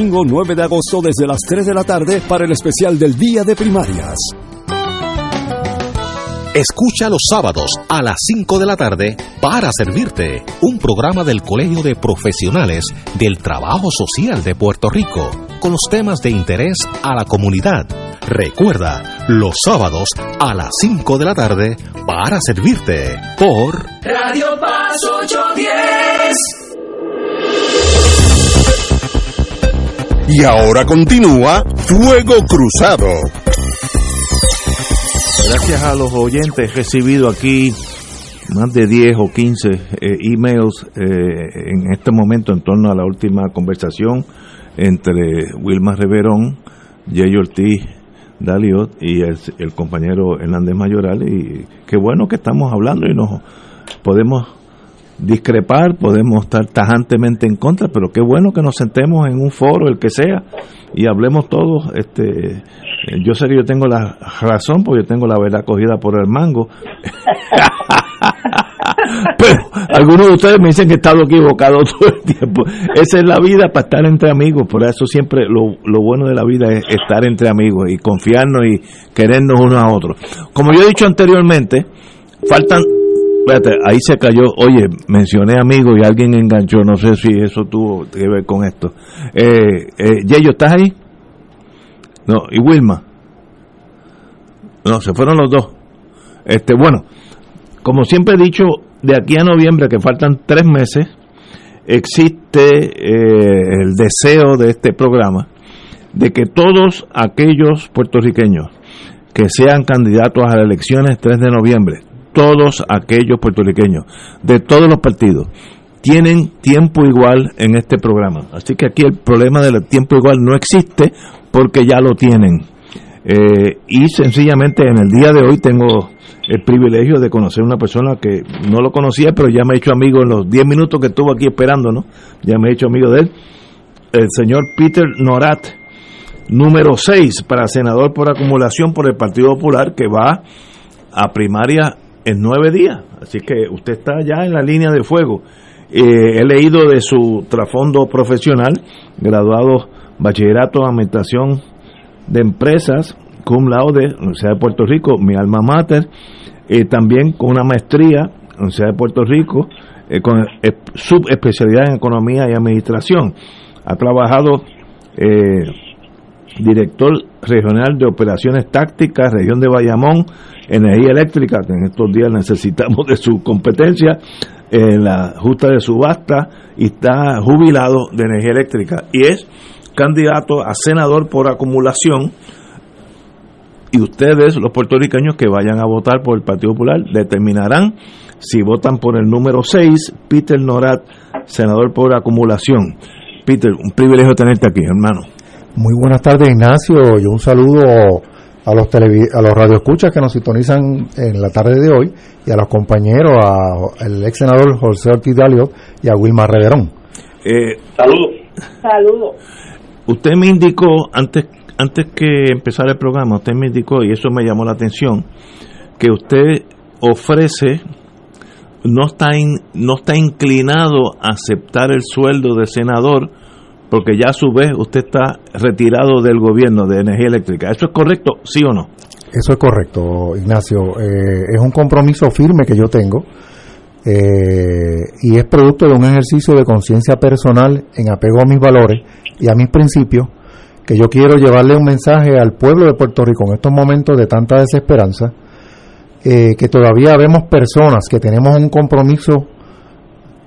domingo 9 de agosto desde las 3 de la tarde para el especial del Día de Primarias. Escucha los sábados a las 5 de la tarde para servirte un programa del Colegio de Profesionales del Trabajo Social de Puerto Rico con los temas de interés a la comunidad. Recuerda, los sábados a las 5 de la tarde para servirte por Radio Paz 810. Y ahora continúa Fuego Cruzado. Gracias a los oyentes he recibido aquí más de 10 o 15 eh, emails eh, en este momento en torno a la última conversación entre Wilma Reverón, Jay Ortiz Daliot y el, el compañero Hernández Mayoral y qué bueno que estamos hablando y nos podemos discrepar, podemos estar tajantemente en contra, pero qué bueno que nos sentemos en un foro, el que sea, y hablemos todos. Este, yo sé que yo tengo la razón, porque yo tengo la verdad cogida por el mango. pero algunos de ustedes me dicen que he estado equivocado todo el tiempo. Esa es la vida para estar entre amigos, por eso siempre lo, lo bueno de la vida es estar entre amigos y confiarnos y querernos unos a otros. Como yo he dicho anteriormente, faltan Espérate, ahí se cayó. Oye, mencioné amigo y alguien enganchó. No sé si eso tuvo que ver con esto. Eh, eh, Yeyo, ¿estás ahí? No, y Wilma. No, se fueron los dos. Este, bueno, como siempre he dicho, de aquí a noviembre, que faltan tres meses, existe eh, el deseo de este programa de que todos aquellos puertorriqueños que sean candidatos a las elecciones 3 de noviembre, todos aquellos puertorriqueños de todos los partidos tienen tiempo igual en este programa. Así que aquí el problema del tiempo igual no existe porque ya lo tienen. Eh, y sencillamente en el día de hoy tengo el privilegio de conocer una persona que no lo conocía, pero ya me he hecho amigo en los 10 minutos que estuvo aquí esperando, ¿no? Ya me he hecho amigo de él. El señor Peter Norat, número 6 para senador por acumulación por el Partido Popular, que va a primaria en nueve días. Así que usted está ya en la línea de fuego. Eh, he leído de su trasfondo profesional, graduado bachillerato en administración de empresas, cum laude, Universidad de Puerto Rico, mi alma mater, eh, también con una maestría, Universidad de Puerto Rico, eh, con subespecialidad en economía y administración. Ha trabajado director regional de operaciones tácticas, región de Bayamón, energía eléctrica, que en estos días necesitamos de su competencia, en la justa de subasta, y está jubilado de energía eléctrica, y es candidato a senador por acumulación, y ustedes, los puertorriqueños que vayan a votar por el Partido Popular, determinarán si votan por el número 6, Peter Norat, senador por acumulación. Peter, un privilegio tenerte aquí, hermano. Muy buenas tardes, Ignacio, y un saludo a los, a los radioescuchas que nos sintonizan en la tarde de hoy y a los compañeros, al ex senador José Ortiz Dalio y a Wilma Reverón. Eh, Saludos. Saludos. Usted me indicó, antes, antes que empezar el programa, usted me indicó, y eso me llamó la atención, que usted ofrece, no está, no está inclinado a aceptar el sueldo de senador, porque ya a su vez usted está retirado del gobierno de energía eléctrica. ¿Eso es correcto, sí o no? Eso es correcto, Ignacio. Eh, es un compromiso firme que yo tengo eh, y es producto de un ejercicio de conciencia personal en apego a mis valores y a mis principios que yo quiero llevarle un mensaje al pueblo de Puerto Rico en estos momentos de tanta desesperanza, eh, que todavía vemos personas que tenemos un compromiso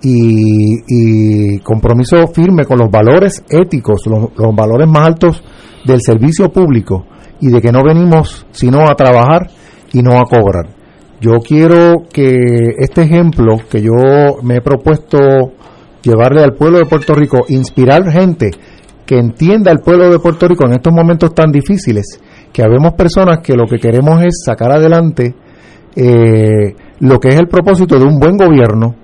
y, compromiso firme con los valores éticos, los, valores más altos del servicio público y de que no venimos sino a trabajar y no a cobrar. Yo quiero que este ejemplo que yo me he propuesto llevarle al pueblo de Puerto Rico, inspirar gente que entienda al pueblo de Puerto Rico en estos momentos tan difíciles, que habemos personas que lo que queremos es sacar adelante eh, lo que es el propósito de un buen gobierno,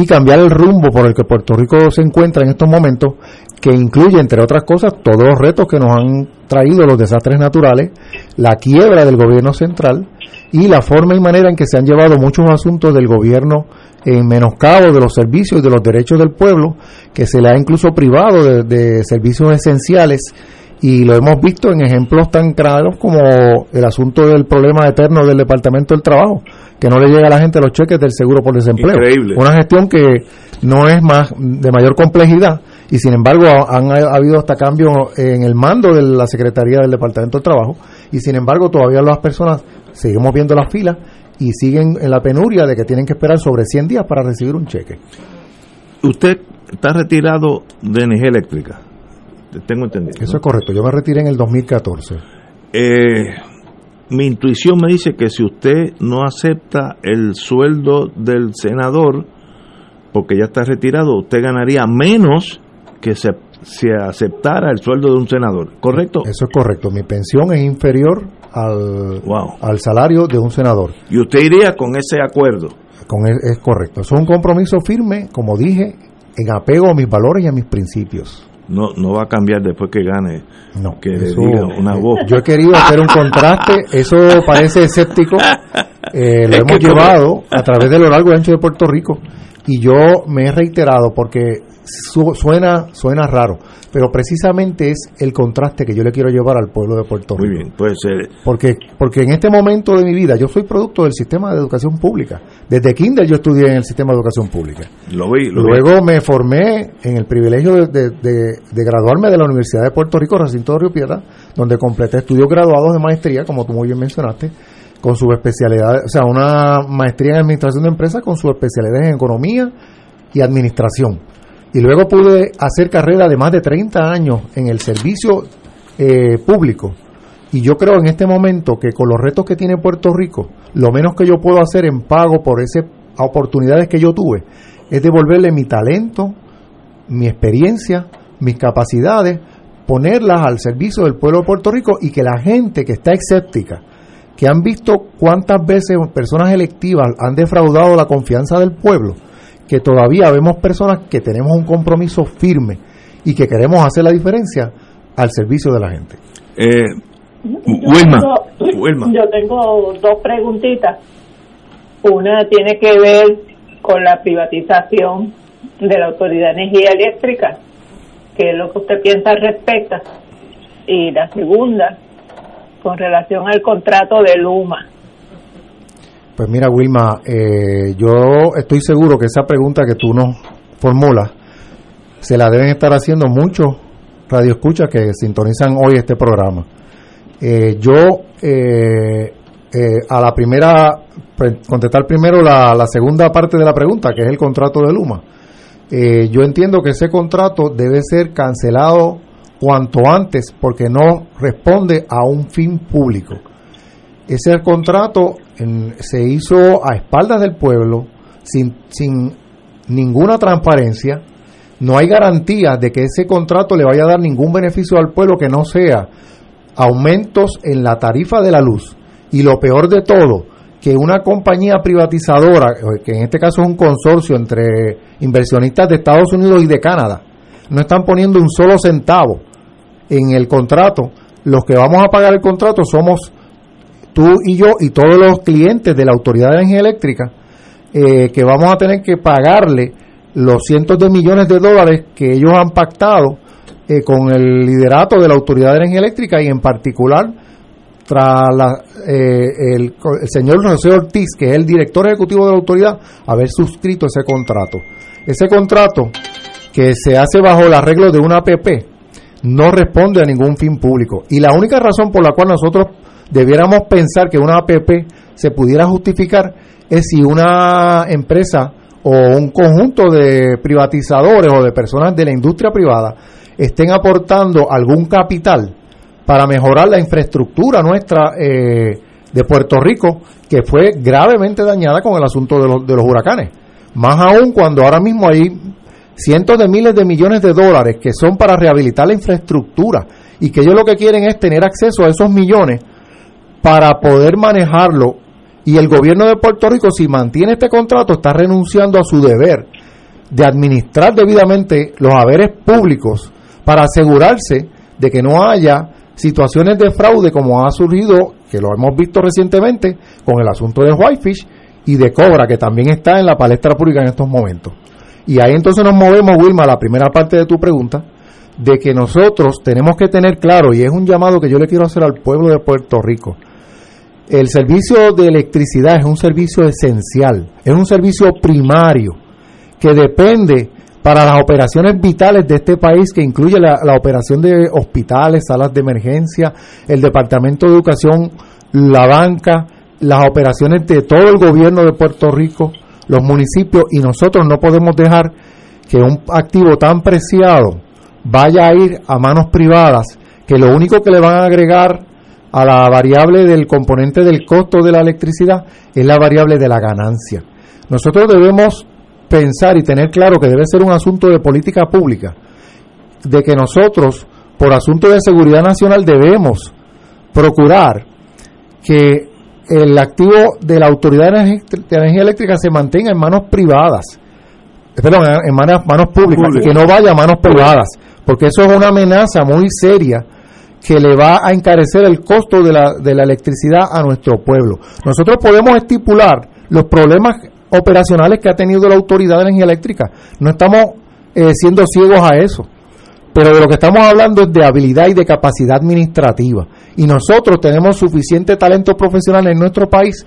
y cambiar el rumbo por el que Puerto Rico se encuentra en estos momentos, que incluye, entre otras cosas, todos los retos que nos han traído los desastres naturales, la quiebra del gobierno central y la forma y manera en que se han llevado muchos asuntos del gobierno en menoscabo de los servicios y de los derechos del pueblo, que se le ha incluso privado de, de servicios esenciales y lo hemos visto en ejemplos tan claros como el asunto del problema eterno del Departamento del Trabajo que no le llega a la gente los cheques del seguro por desempleo. Increíble. Una gestión que no es más de mayor complejidad y sin embargo han habido hasta cambios en el mando de la Secretaría del Departamento del Trabajo y sin embargo todavía las personas seguimos viendo las filas y siguen en la penuria de que tienen que esperar sobre 100 días para recibir un cheque. Usted está retirado de energía eléctrica, tengo entendido. Eso es correcto, yo me retiré en el 2014. Eh, mi intuición me dice que si usted no acepta el sueldo del senador, porque ya está retirado, usted ganaría menos que, se, se aceptara el sueldo de un senador, ¿correcto? Eso es correcto. Mi pensión es inferior al, al salario de un senador. ¿Y usted iría con ese acuerdo? Con es correcto. Eso es un compromiso firme, como dije, en apego a mis valores y a mis principios. No, no va a cambiar después que gane. No, que diga una voz. Yo he querido hacer un contraste, eso parece escéptico. Eh, lo hemos llevado a través de lo largo y ancho de Puerto Rico y yo me he reiterado porque suena suena raro, pero precisamente es el contraste que yo le quiero llevar al pueblo de Puerto Rico. Muy bien, puede ser. Porque porque en este momento de mi vida yo soy producto del sistema de educación pública. Desde kinder yo estudié en el sistema de educación pública. Lo vi. Luego me formé en el privilegio de, de, graduarme de la Universidad de Puerto Rico, recinto de Río Piedra, donde completé estudios graduados de maestría, como tú muy bien mencionaste con su especialidad, o sea, una maestría en administración de empresas con su especialidad en economía y administración. Y luego pude hacer carrera de más de 30 años en el servicio eh, público. Y yo creo en este momento que con los retos que tiene Puerto Rico, lo menos que yo puedo hacer en pago por esas oportunidades que yo tuve es devolverle mi talento, mi experiencia, mis capacidades, ponerlas al servicio del pueblo de Puerto Rico y que la gente que está escéptica, que han visto cuántas veces personas electivas han defraudado la confianza del pueblo, que todavía vemos personas que tenemos un compromiso firme y que queremos hacer la diferencia al servicio de la gente. Eh, Wilma, yo tengo dos preguntitas. Una tiene que ver con la privatización de la Autoridad de Energía Eléctrica, que es lo que usted piensa al respecto. Y la segunda con relación al contrato de Luma. Pues mira, Wilma, eh, yo estoy seguro que esa pregunta que tú nos formulas se la deben estar haciendo muchos radioescuchas que sintonizan hoy este programa. Eh, yo, eh, a la primera, contestar primero la, segunda parte de la pregunta, que es el contrato de Luma. yo entiendo que ese contrato debe ser cancelado cuanto antes porque no responde a un fin público. Ese contrato se hizo a espaldas del pueblo, sin, sin ninguna transparencia, no hay garantía de que ese contrato le vaya a dar ningún beneficio al pueblo que no sea aumentos en la tarifa de la luz. Y lo peor de todo, que una compañía privatizadora, que en este caso es un consorcio entre inversionistas de Estados Unidos y de Canadá, no están poniendo un solo centavo en el contrato, los que vamos a pagar el contrato somos tú y yo y todos los clientes de la Autoridad de Energía Eléctrica, eh, que vamos a tener que pagarle los cientos de millones de dólares que ellos han pactado eh, con el liderato de la Autoridad de Energía Eléctrica y en particular tras la, eh, el, el, señor José Ortiz, que es el director ejecutivo de la autoridad, haber suscrito ese contrato. Ese contrato que se hace bajo el arreglo de una APP, no responde a ningún fin público. Y la única razón por la cual nosotros debiéramos pensar que una APP se pudiera justificar es si una empresa o un conjunto de privatizadores o de personas de la industria privada estén aportando algún capital para mejorar la infraestructura nuestra eh, de Puerto Rico, que fue gravemente dañada con el asunto de los, de los huracanes. Más aún cuando ahora mismo hay cientos de miles de millones de dólares que son para rehabilitar la infraestructura y que ellos lo que quieren es tener acceso a esos millones para poder manejarlo y el gobierno de Puerto Rico si mantiene este contrato está renunciando a su deber de administrar debidamente los haberes públicos para asegurarse de que no haya situaciones de fraude como ha surgido, que lo hemos visto recientemente con el asunto de Whitefish y de Cobra, que también está en la palestra pública en estos momentos. Y ahí entonces nos movemos, Wilma, a la primera parte de tu pregunta, de que nosotros tenemos que tener claro, y es un llamado que yo le quiero hacer al pueblo de Puerto Rico, el servicio de electricidad es un servicio esencial, es un servicio primario que depende para las operaciones vitales de este país, que incluye la, operación de hospitales, salas de emergencia, el Departamento de Educación, la banca, las operaciones de todo el gobierno de Puerto Rico, los municipios y nosotros no podemos dejar que un activo tan preciado vaya a ir a manos privadas que lo único que le van a agregar a la variable del componente del costo de la electricidad es la variable de la ganancia. Nosotros debemos pensar y tener claro que debe ser un asunto de política pública de que nosotros, por asunto de seguridad nacional, debemos procurar que el activo de la Autoridad de Energía Eléctrica se mantenga en manos privadas, perdón, en manos, manos públicas, que no vaya a manos privadas, porque eso es una amenaza muy seria que le va a encarecer el costo de la, de la electricidad a nuestro pueblo. Nosotros podemos estipular los problemas operacionales que ha tenido la Autoridad de Energía Eléctrica. No estamos eh, siendo ciegos a eso. Pero de lo que estamos hablando es de habilidad y de capacidad administrativa. Y nosotros tenemos suficiente talento profesional en nuestro país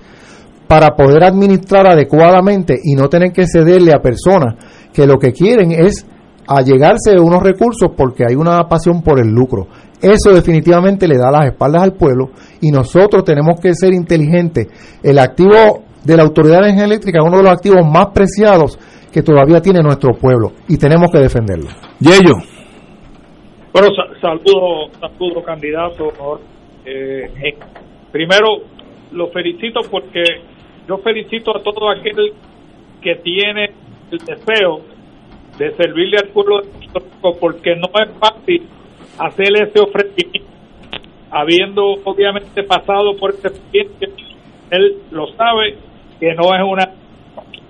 para poder administrar adecuadamente y no tener que cederle a personas que lo que quieren es allegarse unos recursos porque hay una pasión por el lucro. Eso definitivamente le da las espaldas al pueblo y nosotros tenemos que ser inteligentes. El activo de la Autoridad de Energía Eléctrica es uno de los activos más preciados que todavía tiene nuestro pueblo y tenemos que defenderlo. Yello. Bueno, saludo, saludo candidato. Eh, eh, primero, lo felicito porque yo felicito a todo aquel que tiene el deseo de servirle al pueblo de Puerto Rico porque no es fácil hacerle ese ofrecimiento habiendo obviamente pasado por ese experiencia él lo sabe que no es una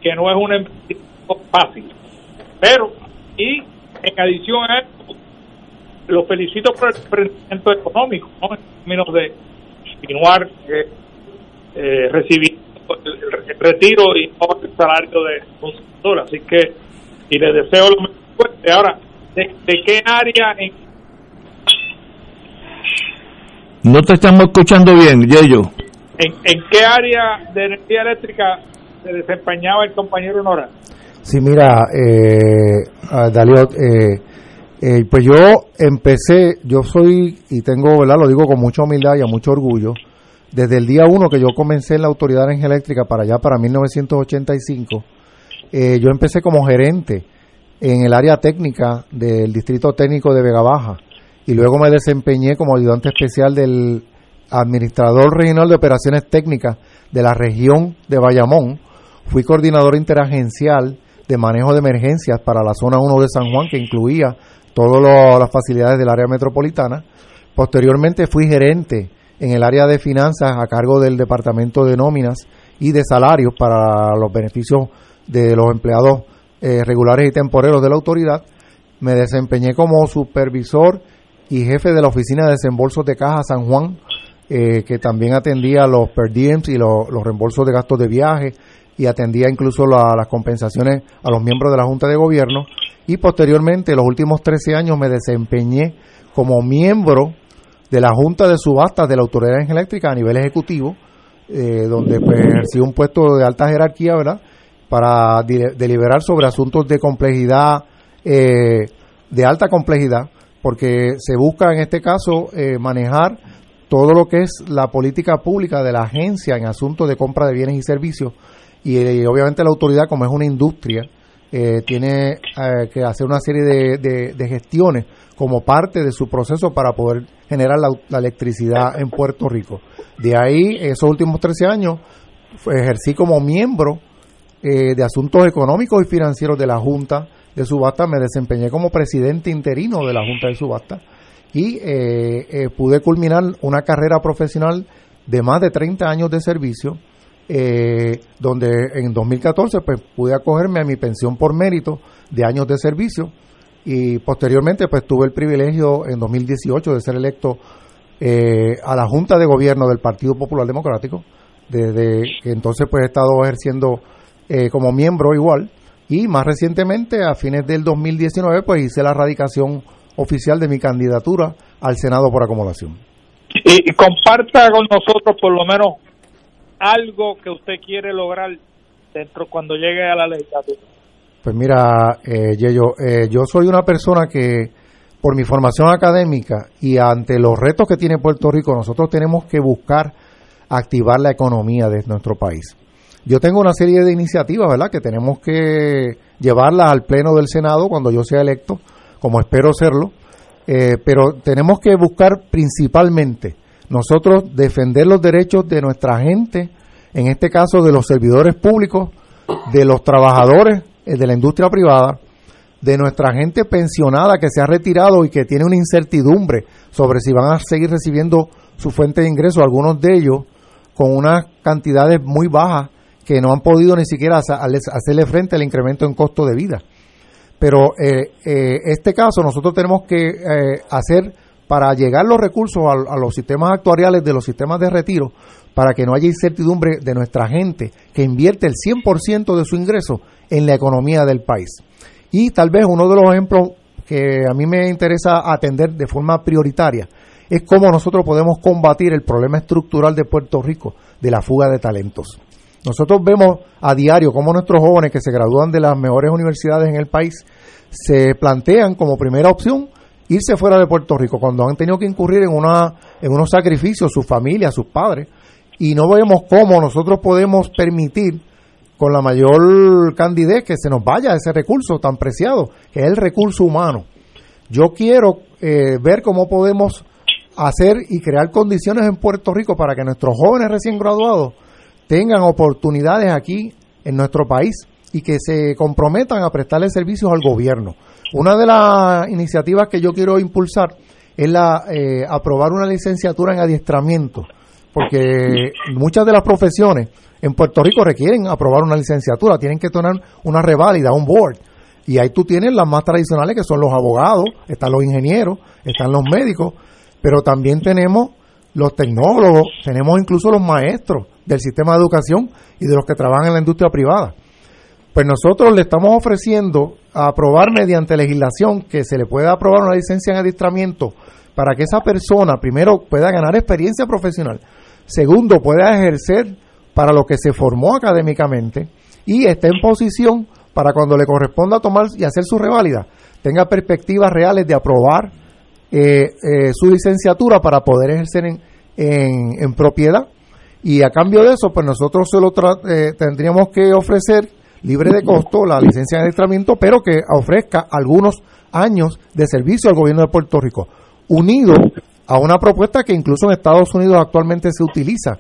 que no es un fácil. Pero y en adición a eso lo felicito por el emprendimiento económico en términos de continuar eh, eh, recibiendo el, retiro y el salario de consultor así que y le deseo lo mejor. Ahora de, qué área en no te estamos escuchando bien Yello ¿En, ¿En qué área de energía eléctrica se desempeñaba el compañero Nora? Sí, mira, eh, Dalio, eh, eh, pues yo empecé, yo soy, y tengo, ¿verdad? Lo digo con mucha humildad y a mucho orgullo, desde el día uno que yo comencé en la Autoridad de Energía Eléctrica para allá, para 1985, eh, yo empecé como gerente en el área técnica del Distrito Técnico de Vega Baja y luego me desempeñé como ayudante especial del administrador regional de operaciones técnicas de la región de Bayamón. Fui coordinador interagencial de manejo de emergencias para la zona 1 de San Juan, que incluía todas las facilidades del área metropolitana. Posteriormente fui gerente en el área de finanzas a cargo del departamento de nóminas y de salarios para los beneficios de los empleados eh, regulares y temporeros de la autoridad. Me desempeñé como supervisor y jefe de la oficina de desembolsos de caja San Juan eh, que también atendía los per diems y los, reembolsos de gastos de viaje y atendía incluso las compensaciones a los miembros de la Junta de Gobierno. Y posteriormente, los últimos 13 años, me desempeñé como miembro de la Junta de Subastas de la Autoridad de Eléctrica a nivel ejecutivo, eh, donde pues, ejercí un puesto de alta jerarquía, ¿verdad?, para deliberar sobre asuntos de complejidad, eh, de alta complejidad, porque se busca en este caso manejar todo lo que es la política pública de la agencia en asuntos de compra de bienes y servicios y, eh, obviamente la autoridad como es una industria eh, tiene eh, que hacer una serie de, gestiones como parte de su proceso para poder generar la, electricidad en Puerto Rico. De ahí, esos últimos 13 años, ejercí como miembro de asuntos económicos y financieros de la Junta de Subasta, me desempeñé como presidente interino de la Junta de Subasta y eh, eh, pude culminar una carrera profesional de más de 30 años de servicio, eh, donde en 2014 pues, pude acogerme a mi pensión por mérito de años de servicio y posteriormente pues tuve el privilegio en 2018 de ser electo a la Junta de Gobierno del Partido Popular Democrático, desde entonces pues he estado ejerciendo como miembro igual y más recientemente a fines del 2019 pues hice la radicación oficial de mi candidatura al Senado por acomodación. Y, comparta con nosotros por lo menos algo que usted quiere lograr dentro cuando llegue a la legislatura. Pues mira, eh, Yeyo, eh, yo soy una persona que por mi formación académica y ante los retos que tiene Puerto Rico, nosotros tenemos que buscar activar la economía de nuestro país. Yo tengo una serie de iniciativas, ¿verdad?, que tenemos que llevarlas al Pleno del Senado cuando yo sea electo como espero serlo, eh, pero tenemos que buscar principalmente nosotros defender los derechos de nuestra gente, en este caso de los servidores públicos, de los trabajadores eh, de la industria privada, de nuestra gente pensionada que se ha retirado y que tiene una incertidumbre sobre si van a seguir recibiendo su fuente de ingreso, algunos de ellos con unas cantidades muy bajas que no han podido ni siquiera hacerle frente al incremento en costo de vida. Pero eh, eh, este caso nosotros tenemos que eh, hacer para llegar los recursos a, los sistemas actuariales de los sistemas de retiro, para que no haya incertidumbre de nuestra gente que invierte el 100% de su ingreso en la economía del país. Y tal vez uno de los ejemplos que a mí me interesa atender de forma prioritaria es cómo nosotros podemos combatir el problema estructural de Puerto Rico de la fuga de talentos. Nosotros vemos a diario cómo nuestros jóvenes que se gradúan de las mejores universidades en el país se plantean como primera opción irse fuera de Puerto Rico cuando han tenido que incurrir en, una, en unos sacrificios, sus familias, sus padres, y no vemos cómo nosotros podemos permitir con la mayor candidez que se nos vaya ese recurso tan preciado, que es el recurso humano. Yo quiero eh, ver cómo podemos hacer y crear condiciones en Puerto Rico para que nuestros jóvenes recién graduados tengan oportunidades aquí en nuestro país y que se comprometan a prestarle servicios al gobierno. Una de las iniciativas que yo quiero impulsar es la eh, aprobar una licenciatura en adiestramiento, porque muchas de las profesiones en Puerto Rico requieren aprobar una licenciatura, tienen que tener una reválida, un board. Y ahí tú tienes las más tradicionales que son los abogados, están los ingenieros, están los médicos, pero también tenemos los tecnólogos, tenemos incluso los maestros del sistema de educación y de los que trabajan en la industria privada. Pues nosotros le estamos ofreciendo aprobar mediante legislación que se le pueda aprobar una licencia en adiestramiento para que esa persona, primero, pueda ganar experiencia profesional, segundo, pueda ejercer para lo que se formó académicamente y esté en posición para cuando le corresponda tomar y hacer su reválida, tenga perspectivas reales de aprobar eh, eh, su licenciatura para poder ejercer en, en, propiedad. Y a cambio de eso, pues nosotros se lo eh, tendríamos que ofrecer libre de costo la licencia de adiestramiento, pero que ofrezca algunos años de servicio al gobierno de Puerto Rico, unido a una propuesta que incluso en Estados Unidos actualmente se utiliza,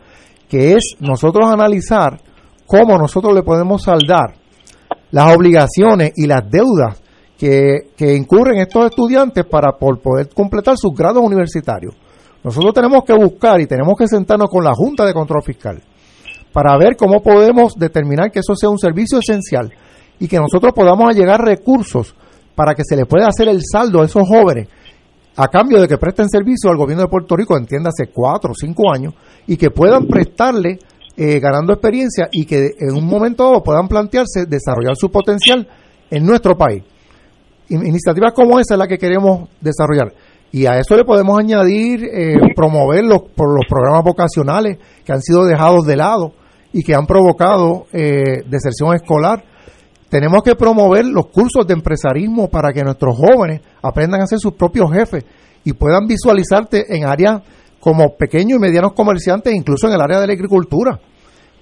que es nosotros analizar cómo nosotros le podemos saldar las obligaciones y las deudas que, incurren estos estudiantes para por poder completar sus grados universitarios. Nosotros tenemos que buscar y tenemos que sentarnos con la Junta de Control Fiscal para ver cómo podemos determinar que eso sea un servicio esencial y que nosotros podamos llegar recursos para que se le pueda hacer el saldo a esos jóvenes a cambio de que presten servicio al gobierno de Puerto Rico, entiéndase cuatro o cinco años, y que puedan prestarle eh, ganando experiencia y que en un momento dado puedan plantearse desarrollar su potencial en nuestro país. Iniciativas como esa es la que queremos desarrollar. Y a eso le podemos añadir eh, promover los, por los programas vocacionales que han sido dejados de lado y que han provocado eh, deserción escolar. Tenemos que promover los cursos de empresarismo para que nuestros jóvenes aprendan a ser sus propios jefes y puedan visualizarte en áreas como pequeños y medianos comerciantes, incluso en el área de la agricultura.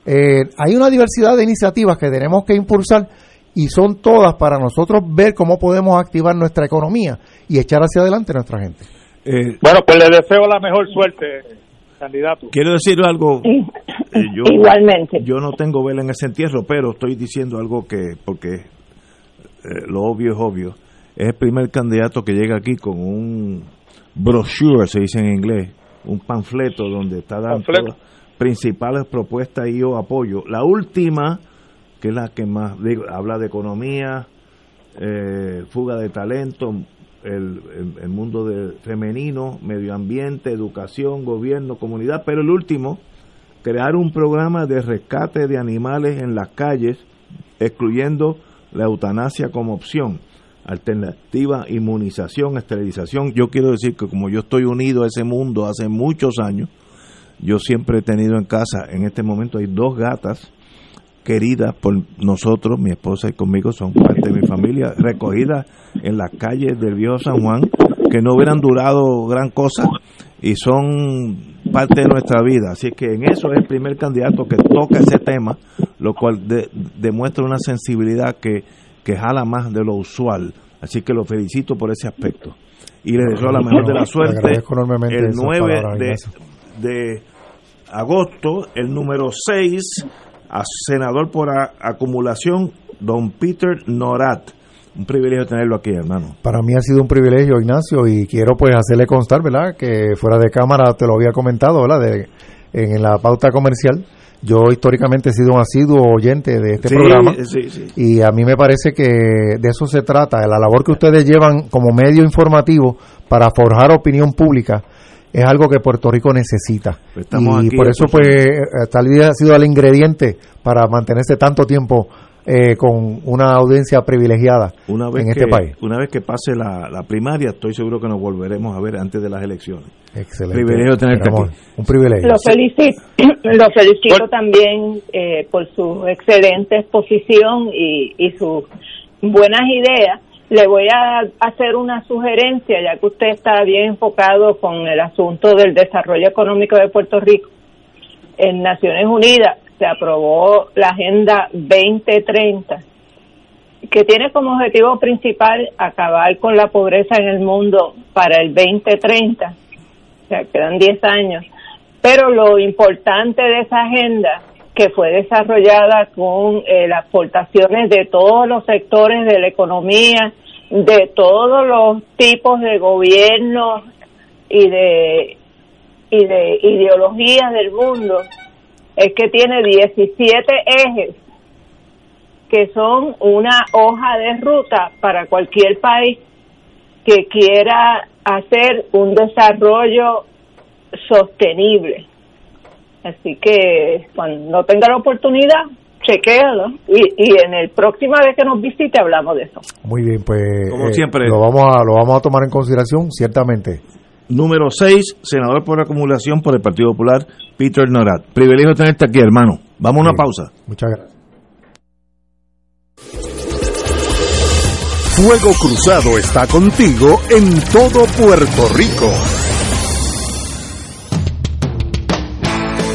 Eh, hay una diversidad de iniciativas que tenemos que impulsar y son todas para nosotros ver cómo podemos activar nuestra economía y echar hacia adelante nuestra gente. Eh, bueno, pues le deseo la mejor suerte candidato. Quiero decir algo. Eh, yo, Igualmente. Yo no tengo vela en ese entierro, pero estoy diciendo algo que, porque eh, lo obvio es obvio. Es el primer candidato que llega aquí con un brochure, se dice en inglés, un panfleto donde está dando las principales propuestas y yo apoyo. La última, que es la que más habla de economía, eh, fuga de talento, el, el, mundo de femenino, medio ambiente, educación, gobierno, comunidad, pero el último, crear un programa de rescate de animales en las calles, excluyendo la eutanasia como opción, alternativa, inmunización, esterilización. Yo quiero decir que como yo estoy unido a ese mundo hace muchos años, yo siempre he tenido en casa, en este momento hay dos gatas, queridas por nosotros, mi esposa y conmigo, son parte de mi familia, recogidas en las calles del viejo San Juan, que no hubieran durado gran cosa y son parte de nuestra vida. Así que en eso es el primer candidato que toca ese tema, lo cual demuestra una sensibilidad que, que jala más de lo usual. Así que lo felicito por ese aspecto. Y le deseo la mejor de la suerte. El 9 de, de agosto, el número 6 a senador por acumulación, don Peter Norat. Un privilegio tenerlo aquí, hermano. Para mí ha sido un privilegio, Ignacio, y quiero pues hacerle constar, ¿verdad? Que fuera de cámara te lo había comentado, ¿verdad? De, en, la pauta comercial. Yo históricamente he sido un asiduo oyente de este programa y a mí me parece que de eso se trata, de la labor que ustedes llevan como medio informativo para forjar opinión pública es algo que Puerto Rico necesita. Pues y por eso pues tal vez ha sido el ingrediente para mantenerse tanto tiempo eh, con una audiencia privilegiada en este país. Una vez que pase la, primaria, estoy seguro que nos volveremos a ver antes de las elecciones. Excelente. Privilegio tenerte aquí. Un privilegio. Lo felicito, lo felicito también eh, por su excelente exposición y, y sus buenas ideas. Le voy a hacer una sugerencia, ya que usted está bien enfocado con el asunto del desarrollo económico de Puerto Rico. En Naciones Unidas se aprobó la Agenda 2030, que tiene como objetivo principal acabar con la pobreza en el mundo para el 2030. O sea, quedan 10 años. Pero lo importante de esa agenda, que fue desarrollada con eh, las aportaciones de todos los sectores de la economía, de todos los tipos de gobiernos y de, y de ideologías del mundo, es que tiene 17 ejes que son una hoja de ruta para cualquier país que quiera hacer un desarrollo sostenible. Así que cuando tenga la oportunidad, chequéalo y, y en el próxima vez que nos visite hablamos de eso. Muy bien, pues Como siempre. Lo, vamos a, lo vamos a tomar en consideración, ciertamente. Número 6, senador por acumulación por el Partido Popular, Peter Norat. Privilegio tenerte aquí, hermano. Vamos a una pausa. Muchas gracias. Fuego Cruzado está contigo en todo Puerto Rico.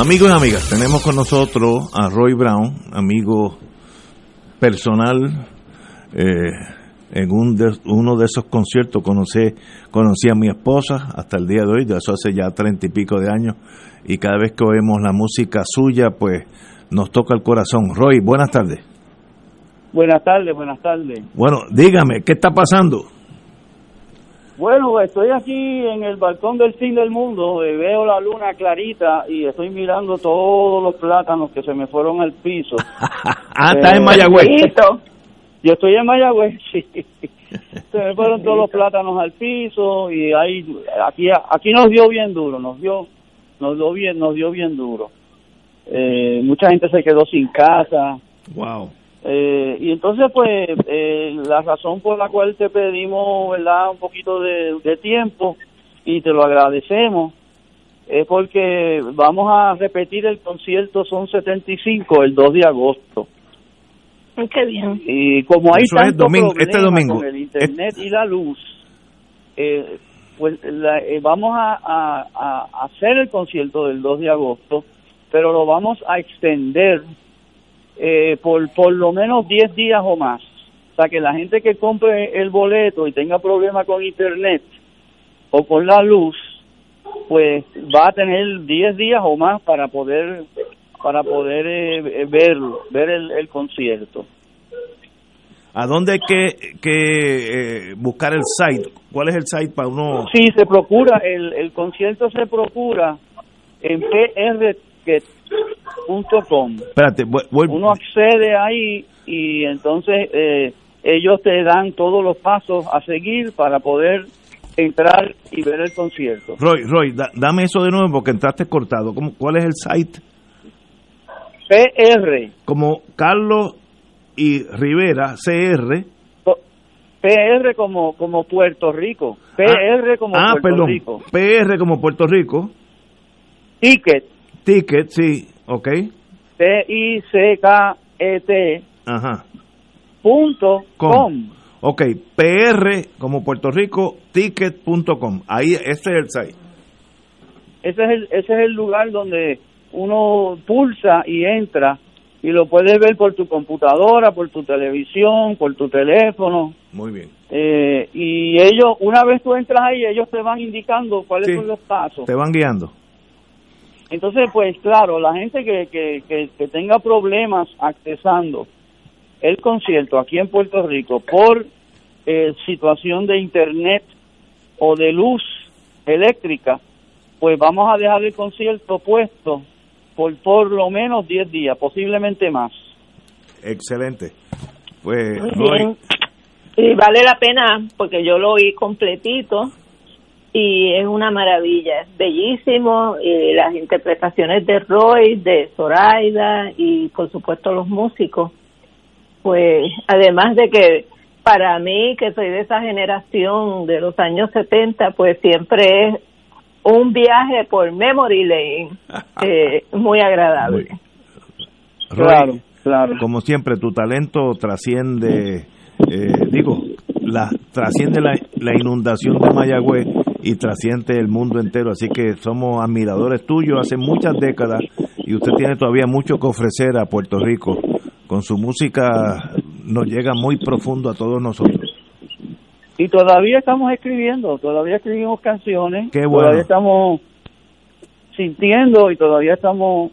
Amigos y amigas, tenemos con nosotros a Roy Brown, amigo personal. Eh, en un uno de esos conciertos conocí, conocí a mi esposa hasta el día de hoy, de eso hace ya treinta y pico de años, y cada vez que oímos la música suya, pues nos toca el corazón. Roy, buenas tardes. Buenas tardes, buenas tardes. Bueno, dígame, ¿qué está pasando? Bueno, estoy aquí en el balcón del fin del mundo, eh, veo la luna clarita y estoy mirando todos los plátanos que se me fueron al piso. ah, está en Mayagüez. Yo estoy en Mayagüez, sí. Se me fueron todos los plátanos al piso y ahí aquí aquí nos dio bien duro, nos dio nos dio bien nos dio bien duro. Eh, mucha gente se quedó sin casa. Wow. Eh, y entonces, pues, eh, la razón por la cual te pedimos, ¿verdad?, un poquito de, de tiempo y te lo agradecemos, es porque vamos a repetir el concierto Son 75 el 2 de agosto. Qué bien. Y como hay Eso es domingo- este domingo. con el internet y la luz, eh, pues la- eh, vamos a, a- a hacer el concierto del 2 de agosto, pero lo vamos a extender eh, por por lo menos 10 días o más. O sea, que la gente que compre el boleto y tenga problemas con internet o con la luz, pues va a tener 10 días o más para poder para poder eh, verlo, ver el, el concierto. ¿A dónde hay que, que eh, buscar el site? ¿Cuál es el site para uno? Sí, se procura, el, el concierto se procura en prticket.com. Espérate, voy- Uno accede ahí y entonces eh, ellos te dan todos los pasos a seguir para poder entrar y ver el concierto. Roy, Roy, da- dame eso de nuevo porque entraste cortado. ¿Cómo, ¿Cuál es el site? PR, Como Carlos y Rivera, CR. PR como como Puerto Rico, PR como ah, Puerto perdón. Rico, PR como Puerto Rico. Ticket, Ticket, sí, ok. T I C K E T Ajá. punto Com. com. Ok, PR como Puerto Rico, ticket.com. Ahí, ese es el site. Ese es el ese es el lugar donde uno pulsa y entra y lo puedes ver por tu computadora, por tu televisión, por tu teléfono. Muy bien. Eh, y ellos, una vez tú entras ahí, ellos te van indicando cuáles Sí. son los pasos. Te van guiando. Entonces, pues claro, la gente que, que, que, que tenga problemas accesando el concierto aquí en Puerto Rico por eh, situación de internet o de luz eléctrica, pues vamos a dejar el concierto puesto por por lo menos 10 días, posiblemente más. Excelente. Pues, Muy Roy, bien. Y vale la pena porque yo lo oí completito y es una maravilla, es bellísimo. Y las interpretaciones de Roy, de Zoraida y por supuesto los músicos. Pues además de que para mí, que soy de esa generación de los años 70, pues siempre es un viaje por Memory Lane eh, muy agradable. Roy, Como siempre, tu talento trasciende, eh, digo, la, trasciende la, la inundación de Mayagüez y trasciende el mundo entero. Así que somos admiradores tuyos hace muchas décadas y usted tiene todavía mucho que ofrecer a Puerto Rico. Con su música nos llega muy profundo a todos nosotros. Y todavía estamos escribiendo, todavía escribimos canciones, Qué bueno. todavía estamos sintiendo y todavía estamos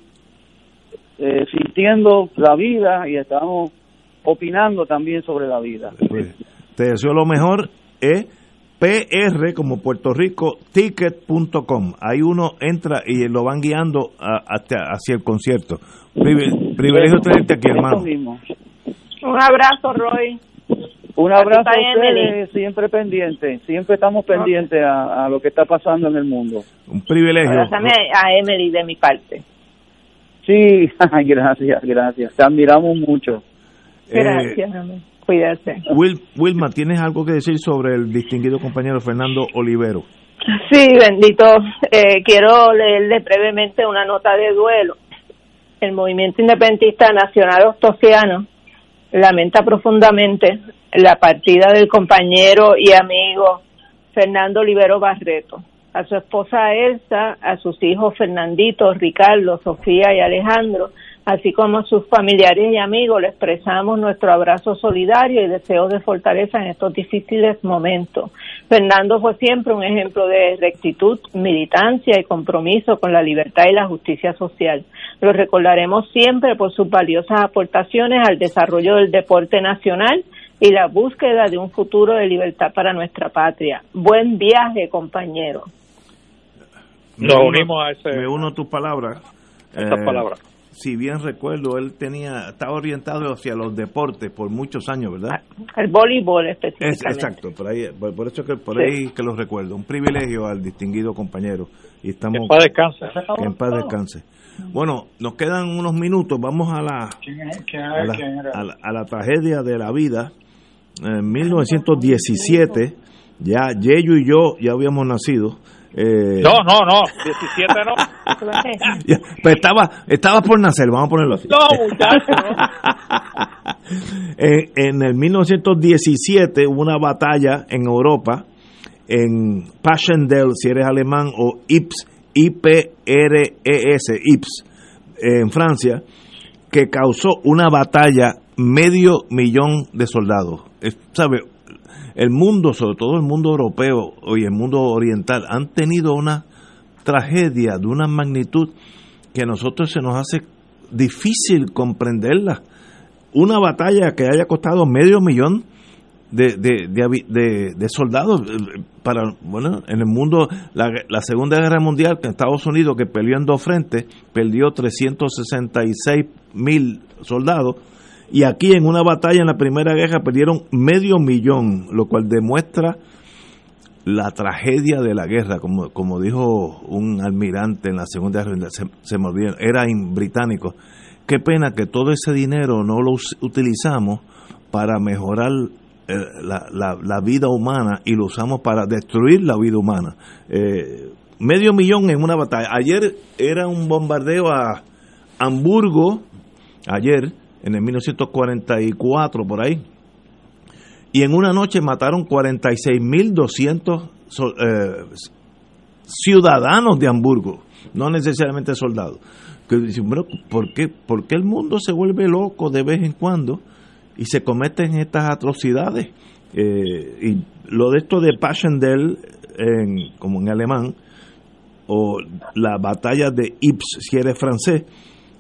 eh, sintiendo la vida y estamos opinando también sobre la vida. Pues, te deseo lo mejor. Es PR como Puerto Rico, ticket.com. Ahí uno entra y lo van guiando a- hasta- hacia el concierto. Privi- Privilegio tenerte aquí, hermano. Un abrazo, Roy. Un abrazo a ustedes, siempre pendientes, siempre estamos pendientes a, a lo que está pasando en el mundo. Un privilegio. Abrázame a Emily de mi parte. Sí, gracias, gracias, te admiramos mucho. Eh, Gracias, amor. Cuídate. Will, Wilma, ¿tienes algo que decir sobre el distinguido compañero Fernando Olivero? Sí, bendito. Eh, quiero leerle brevemente una nota de duelo. El movimiento independentista nacional ostosiano lamenta profundamente la partida del compañero y amigo Fernando Olivero Barreto. A su esposa Elsa, a sus hijos Fernandito, Ricardo, Sofía y Alejandro, así como a sus familiares y amigos, le expresamos nuestro abrazo solidario y deseos de fortaleza en estos difíciles momentos. Fernando fue siempre un ejemplo de rectitud, militancia y compromiso con la libertad y la justicia social. Lo recordaremos siempre por sus valiosas aportaciones al desarrollo del deporte nacional y la búsqueda de un futuro de libertad para nuestra patria. Buen viaje, compañero. Nos unimos a ese- Me uno a tus palabras. Estas Eh, palabras. Si bien recuerdo, él tenía estaba orientado hacia los deportes por muchos años, ¿verdad? El voleibol específicamente. exacto, por ahí, por, eso que por ahí que lo recuerdo. Un privilegio al distinguido compañero y estamos en paz descanse. En paz descanse. Bueno, nos quedan unos minutos. Vamos a la, a la, tragedia de la vida. En 1917, ya Yeyo y yo ya habíamos nacido. Eh, no, no, no, 17 no. pues estaba, estaba por nacer, vamos a ponerlo así. No, muchachos. en, en el 1917 hubo una batalla en Europa, en Passchendaele, si eres alemán, o Ips, IPRES, IPS, en Francia, que causó una batalla medio millón de soldados. ¿Sabe? El mundo, sobre todo el mundo europeo y el mundo oriental, han tenido una tragedia de una magnitud que a nosotros se nos hace difícil comprenderla. Una batalla que haya costado medio millón de, soldados eh, para bueno en el mundo la, la, segunda guerra mundial que Estados Unidos que peleó en dos frentes perdió 366 mil soldados y aquí en una batalla en la primera guerra perdieron medio millón lo cual demuestra la tragedia de la guerra como, como dijo un almirante en la segunda guerra se, se me olvidó, era británico qué pena que todo ese dinero no lo utilizamos para mejorar eh, la, la, vida humana y lo usamos para destruir la vida humana. Eh, medio millón en una batalla. Ayer era un bombardeo a Hamburgo, ayer, en el 1944, por ahí. Y en una noche mataron 46.200 eh, ciudadanos de Hamburgo, no necesariamente soldados. Que dicen, bueno, ¿por qué, ¿por qué el mundo se vuelve loco de vez en cuando? y se cometen estas atrocidades. Eh, y lo de esto de Passchendaele, en, como en alemán, o la batalla de Ypres, si eres francés,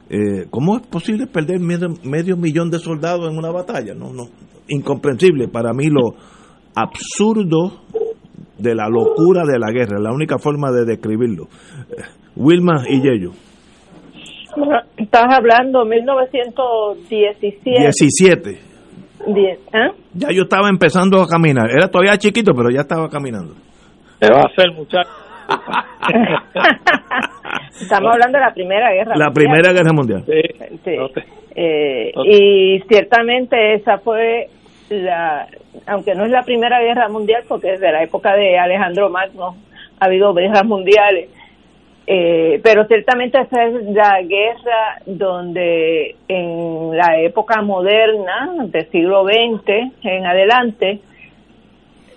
eh, ¿cómo es posible perder medio, millón de soldados en una batalla? No, no, incomprensible. Para mí lo absurdo de la locura de la guerra, la única forma de describirlo. Eh, Wilma y Yello. Estás hablando 1917. 17. ¿ah? Ya yo estaba empezando a caminar. Era todavía chiquito, pero ya estaba caminando. ¿Qué va a hacer, muchacho? Estamos hablando de la Primera Guerra La Primera Guerra Mundial. Sí. Eh, y ciertamente esa fue la, aunque no es la Primera Guerra Mundial, porque desde la época de Alejandro Magno ha habido guerras mundiales, eh, pero ciertamente esa es la guerra donde en la época moderna, del siglo XX en adelante,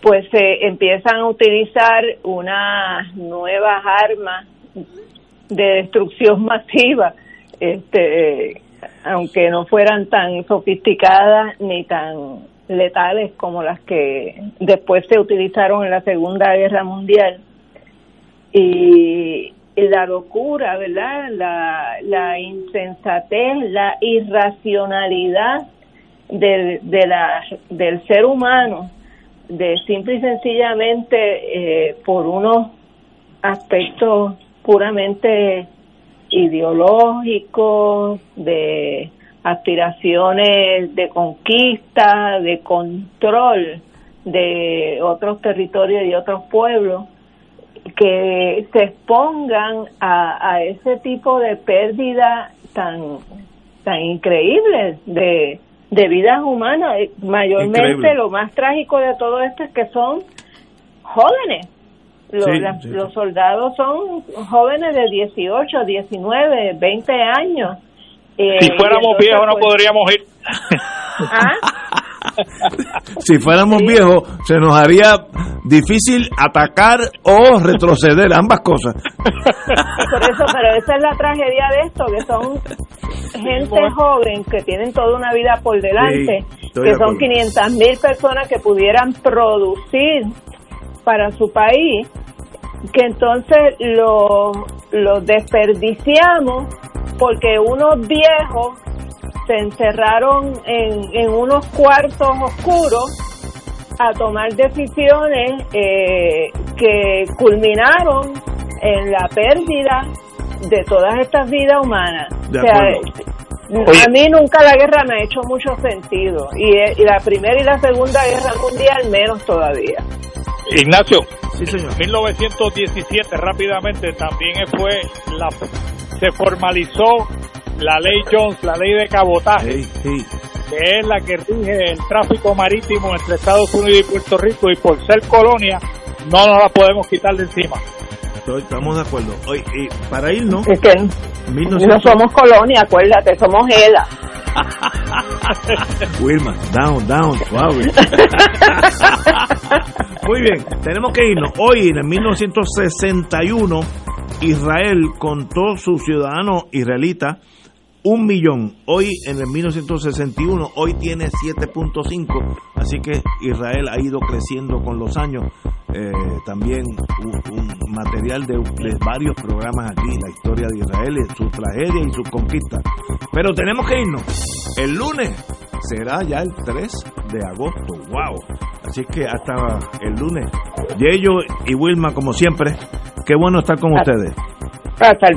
pues se empiezan a utilizar unas nuevas armas de destrucción masiva, este, aunque no fueran tan sofisticadas ni tan letales como las que después se utilizaron en la Segunda Guerra Mundial. Y la locura, ¿verdad? La, la insensatez, la irracionalidad del, de la, del ser humano, de simple y sencillamente eh, por unos aspectos puramente ideológicos, de aspiraciones de conquista, de control de otros territorios y otros pueblos, que se expongan a, a ese tipo de pérdida tan tan increíble de, de vidas humanas. Mayormente lo más trágico de todo esto es que son jóvenes. Los, los soldados son jóvenes de 18, 19, 20 años. Eh, si fuéramos viejos no pues podríamos ir. ¿Ah? Si fuéramos viejos, se nos haría difícil atacar o retroceder, ambas cosas. Por eso, pero esa es la tragedia de esto, que son gente joven que tienen toda una vida por delante, que son 500 mil personas que pudieran producir para su país, que entonces lo, lo desperdiciamos porque unos viejos se encerraron en, en unos cuartos oscuros a tomar decisiones eh, que culminaron en la pérdida de todas estas vidas humanas. a mí nunca la guerra me ha hecho mucho sentido y, y la primera y la segunda guerra mundial menos todavía. Ignacio, sí, señor. 1917 rápidamente también fue la se formalizó la ley Jones, la ley de cabotaje, que es la que rige el tráfico marítimo entre Estados Unidos y Puerto Rico y por ser colonia no nos la podemos quitar de encima. Estamos de acuerdo. Hoy, y para irnos, es que no somos colonia, acuérdate, somos ELA. Wilma, down, down, suave. Muy bien, tenemos que irnos. Hoy, en 1961, Israel contó sus ciudadanos israelitas un millón. Hoy, en el 1961, hoy tiene 7.5. Así que Israel ha ido creciendo con los años. Eh, también un, material de, varios programas aquí, la historia de Israel, su tragedia y su conquista. Pero tenemos que irnos. El lunes será ya el 3 de agosto. ¡Wow! Así que hasta el lunes. Yello y Wilma, como siempre, qué bueno estar con ustedes. Hasta el